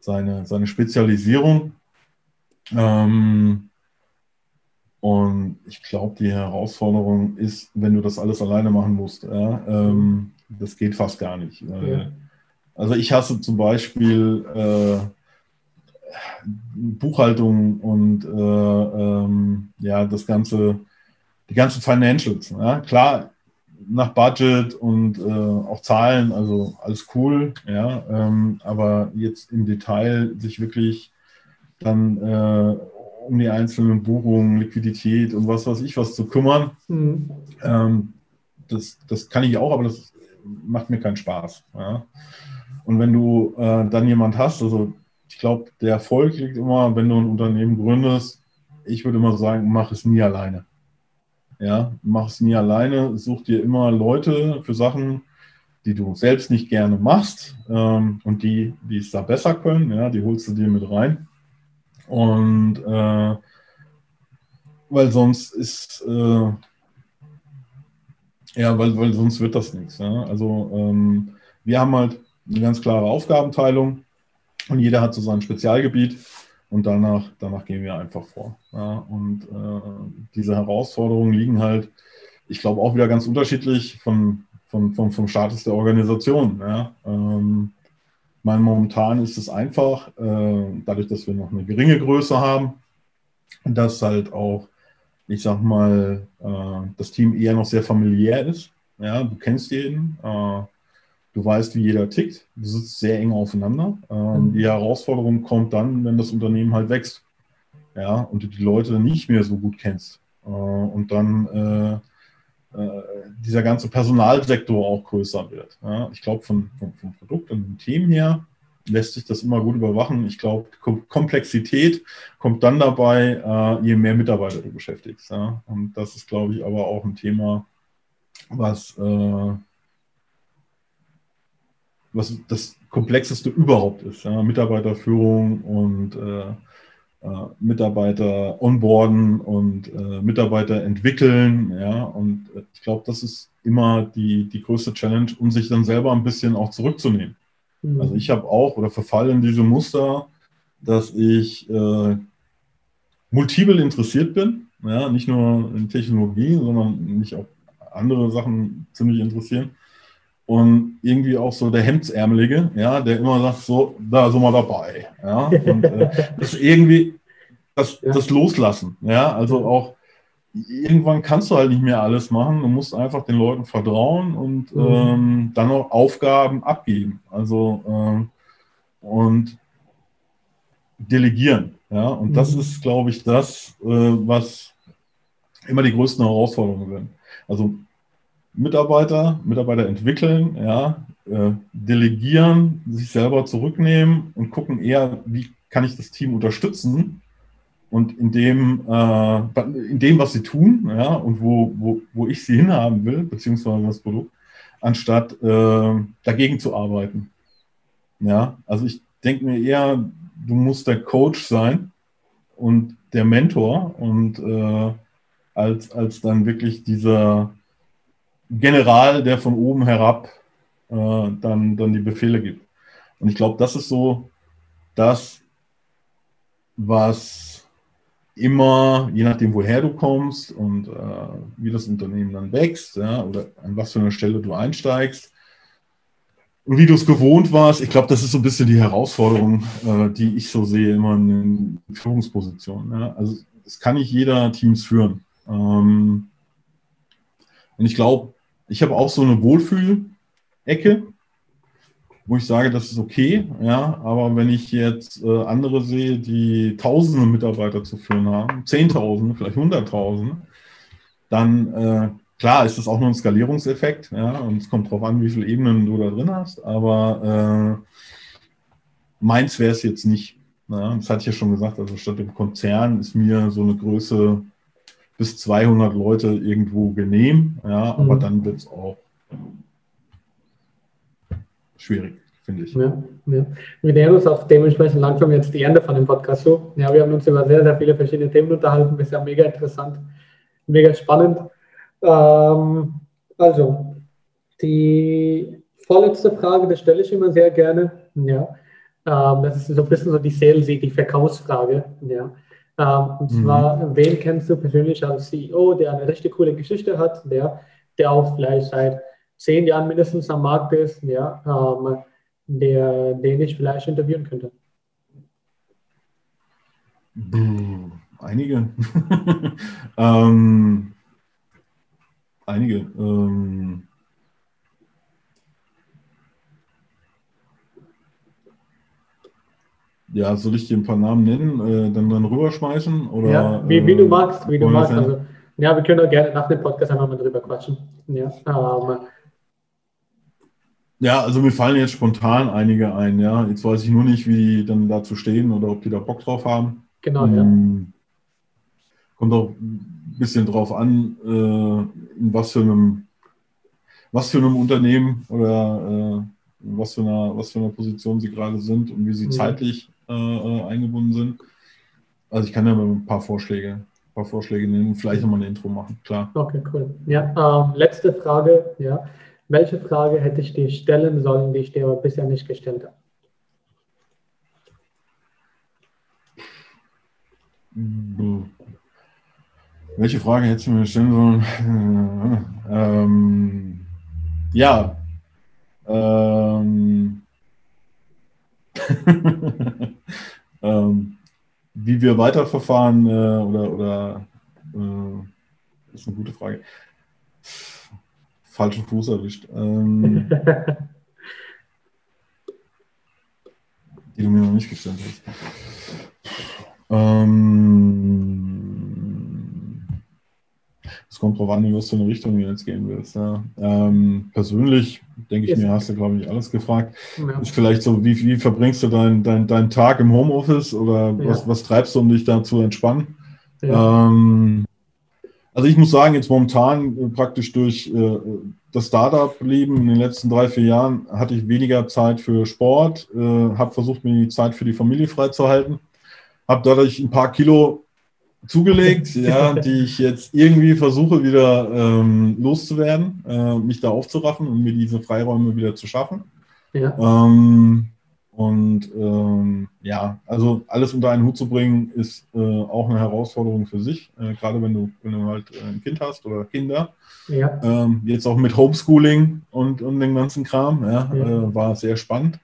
seine, seine Spezialisierung. Ähm, und ich glaube, die Herausforderung ist, wenn du das alles alleine machen musst, ja, ähm, das geht fast gar nicht. Ja. Also ich hasse zum Beispiel äh, Buchhaltung und äh, ähm, ja, das ganze, die ganzen Financials. Ja. Klar, nach Budget und äh, auch Zahlen, also alles cool, ja, ähm, aber jetzt im Detail sich wirklich dann äh, um die einzelnen Buchungen, Liquidität und was weiß ich was zu kümmern, mhm. ähm, das, das kann ich auch, aber das macht mir keinen Spaß. Ja. Und wenn du äh, dann jemand hast, also ich glaube, der Erfolg liegt immer, wenn du ein Unternehmen gründest, ich würde immer sagen, mach es nie alleine. Ja, mach es nie alleine, such dir immer Leute für Sachen, die du selbst nicht gerne machst ähm, und die, die es da besser können, ja, die holst du dir mit rein. Und äh, weil sonst ist, äh, ja, weil, weil sonst wird das nichts. Ja? Also ähm, wir haben halt eine ganz klare Aufgabenteilung und jeder hat so sein Spezialgebiet und danach, danach gehen wir einfach vor. Ja? Und äh, diese Herausforderungen liegen halt, ich glaube, auch wieder ganz unterschiedlich von, von, von, vom Status der Organisation. Ja? Ähm, meine, momentan ist es einfach, äh, dadurch, dass wir noch eine geringe Größe haben, dass halt auch, ich sag mal, äh, das Team eher noch sehr familiär ist. Ja, du kennst jeden, äh, du weißt, wie jeder tickt, du sitzt sehr eng aufeinander. Ähm, mhm. Die Herausforderung kommt dann, wenn das Unternehmen halt wächst. Ja, und du die Leute nicht mehr so gut kennst. Äh, und dann äh, äh, dieser ganze Personalsektor auch größer wird. Ja, ich glaube, von, von, vom Produkt und dem Team her lässt sich das immer gut überwachen. Ich glaube, Komplexität kommt dann dabei, äh, je mehr Mitarbeiter du beschäftigst. Und das ist, glaube ich, aber auch ein Thema, was, äh, was das Komplexeste überhaupt ist. Mitarbeiterführung und äh, Mitarbeiter onboarden und Mitarbeiter entwickeln. Und ich glaube, das ist immer die, die größte Challenge, um sich dann selber ein bisschen auch zurückzunehmen. Mhm. Also ich habe auch oder verfalle in diese Muster, dass ich äh, multiple interessiert bin, ja, nicht nur in Technologie, sondern mich auch andere Sachen ziemlich interessieren. Und irgendwie auch so der Hemdsärmelige, ja, der immer sagt, so, da sind wir dabei. Ja, und äh, das irgendwie das, ja. das Loslassen. Ja, also auch irgendwann kannst du halt nicht mehr alles machen. Du musst einfach den Leuten vertrauen und mhm. ähm, dann auch Aufgaben abgeben. Also ähm, und delegieren. Ja, und mhm. das ist, glaube ich, das, äh, was immer die größten Herausforderungen sind. Also Mitarbeiter, Mitarbeiter entwickeln, ja, äh, delegieren, sich selber zurücknehmen und gucken eher, wie kann ich das Team unterstützen, und in dem, äh, in dem, was sie tun, ja, und wo, wo, wo ich sie hinhaben will, beziehungsweise das Produkt, anstatt äh, dagegen zu arbeiten. Ja, also ich denke mir eher, du musst der Coach sein und der Mentor und äh, als, als dann wirklich dieser General, der von oben herab äh, dann, dann die Befehle gibt. Und ich glaube, das ist so das, was immer, je nachdem, woher du kommst und äh, wie das Unternehmen dann wächst, ja, oder an was für einer Stelle du einsteigst und wie du es gewohnt warst, ich glaube, das ist so ein bisschen die Herausforderung, äh, die ich so sehe, immer in Führungspositionen. Ja. Also es kann nicht jeder Teams führen. Ähm, und ich glaube, ich habe auch so eine Wohlfühl-Ecke wo ich sage, das ist okay, ja, aber wenn ich jetzt äh, andere sehe, die tausende Mitarbeiter zu führen haben, zehntausende, vielleicht hunderttausende, dann äh, klar ist das auch nur ein Skalierungseffekt, ja, und es kommt darauf an, wie viele Ebenen du da drin hast, aber äh, meins wäre es jetzt nicht. Ja, das hatte ich ja schon gesagt, also statt dem Konzern ist mir so eine Größe bis 200 Leute irgendwo genehm, ja, mhm. aber dann wird es auch schwierig, finde ich. Ja, ja. Wir nähern uns auch dementsprechend langsam jetzt die Ende von dem Podcast so. Ja, wir haben uns über sehr, sehr viele verschiedene Themen unterhalten. Ja mega interessant, mega spannend. Ähm, also, die vorletzte Frage, das stelle ich immer sehr gerne. Ja. Ähm, das ist so ein bisschen so die Sales, die Verkaufsfrage. Ja. Ähm, und mhm. zwar, wen kennst du persönlich als CEO, der eine richtig coole Geschichte hat, der, der auch vielleicht seit zehn Jahren mindestens am Markt ist, ja, ähm, der, den ich vielleicht interviewen könnte? Einige. ähm, einige. Ähm, ja, soll ich dir ein paar Namen nennen, äh, dann, dann rüberschmeißen? Oder, ja, wie, wie du äh, magst, wie du magst. Also, ja, wir können auch gerne nach dem Podcast einmal mal drüber quatschen. Ja, ähm, ja, also mir fallen jetzt spontan einige ein, ja. Jetzt weiß ich nur nicht, wie die dann dazu stehen oder ob die da Bock drauf haben. Genau, ja. Ähm, kommt auch ein bisschen drauf an, äh, in was für einem, was für einem Unternehmen oder äh, was für einer, was für einer Position sie gerade sind und wie sie mhm. zeitlich äh, äh, eingebunden sind. Also ich kann ja mal ein paar Vorschläge, ein paar Vorschläge nehmen und vielleicht nochmal ein Intro machen, klar. Okay, cool. Ja, äh, letzte Frage, ja. Welche Frage hätte ich dir stellen sollen, die ich dir aber bisher nicht gestellt habe? Welche Frage hättest du mir stellen sollen? Ähm, ja. Ähm, ähm, wie wir weiterverfahren äh, oder, oder äh, ist eine gute Frage falschen Fuß erwischt. Ähm, die du mir noch nicht gestellt hast. Ähm, es kommt drauf an, in was für eine Richtung du jetzt gehen willst. Ja. Ähm, persönlich denke ich mir, hast du, glaube ich, alles gefragt. Ja. Ist vielleicht so, wie, wie verbringst du deinen dein, dein Tag im Homeoffice oder ja. was, was treibst du, um dich da zu entspannen? Ähm, also ich muss sagen, jetzt momentan äh, praktisch durch äh, das Startup-Leben in den letzten drei, vier Jahren hatte ich weniger Zeit für Sport, äh, habe versucht, mir die Zeit für die Familie freizuhalten, habe dadurch ein paar Kilo zugelegt, ja, die ich jetzt irgendwie versuche wieder ähm, loszuwerden, äh, mich da aufzuraffen und mir diese Freiräume wieder zu schaffen. Ja. Ähm, und ähm, ja, also alles unter einen Hut zu bringen, ist äh, auch eine Herausforderung für sich, äh, gerade wenn du, wenn du halt äh, ein Kind hast oder Kinder. Ja. Ähm, jetzt auch mit Homeschooling und, und dem ganzen Kram, ja, ja. Äh, war sehr spannend.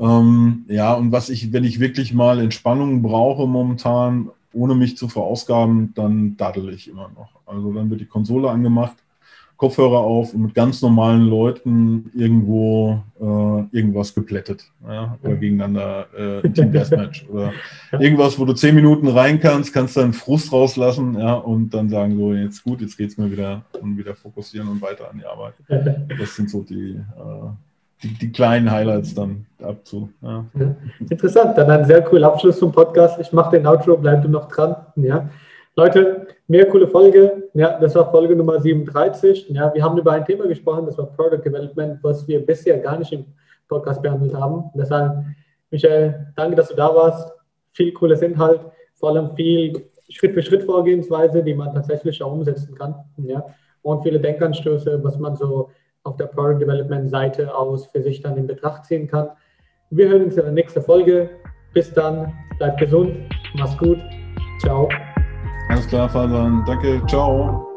Ähm, ja, und was ich, wenn ich wirklich mal Entspannung brauche momentan, ohne mich zu verausgaben, dann daddel ich immer noch. Also dann wird die Konsole angemacht Kopfhörer auf und mit ganz normalen Leuten irgendwo äh, irgendwas geplättet. Ja? Oder gegeneinander äh, Team Deathmatch. oder irgendwas, wo du zehn Minuten rein kannst, kannst dann Frust rauslassen ja? und dann sagen, so jetzt gut, jetzt geht es mir wieder und wieder fokussieren und weiter an die Arbeit. Das sind so die, äh, die, die, kleinen Highlights dann abzu. Ja. Interessant, dann ein sehr cooler Abschluss zum Podcast. Ich mache den Outro, bleib du noch dran. Ja. Leute, mehr coole Folge. Ja, das war Folge Nummer 37. Ja, wir haben über ein Thema gesprochen, das war Product Development, was wir bisher gar nicht im Podcast behandelt haben. Deshalb, Michael, danke, dass du da warst. Viel cooles Inhalt, vor allem viel Schritt für Schritt Vorgehensweise, die man tatsächlich auch umsetzen kann. Ja, und viele Denkanstöße, was man so auf der Product Development Seite aus für sich dann in Betracht ziehen kann. Wir hören uns in der nächsten Folge. Bis dann, bleibt gesund, mach's gut, ciao. Alles klar, Fabian. Danke, ciao.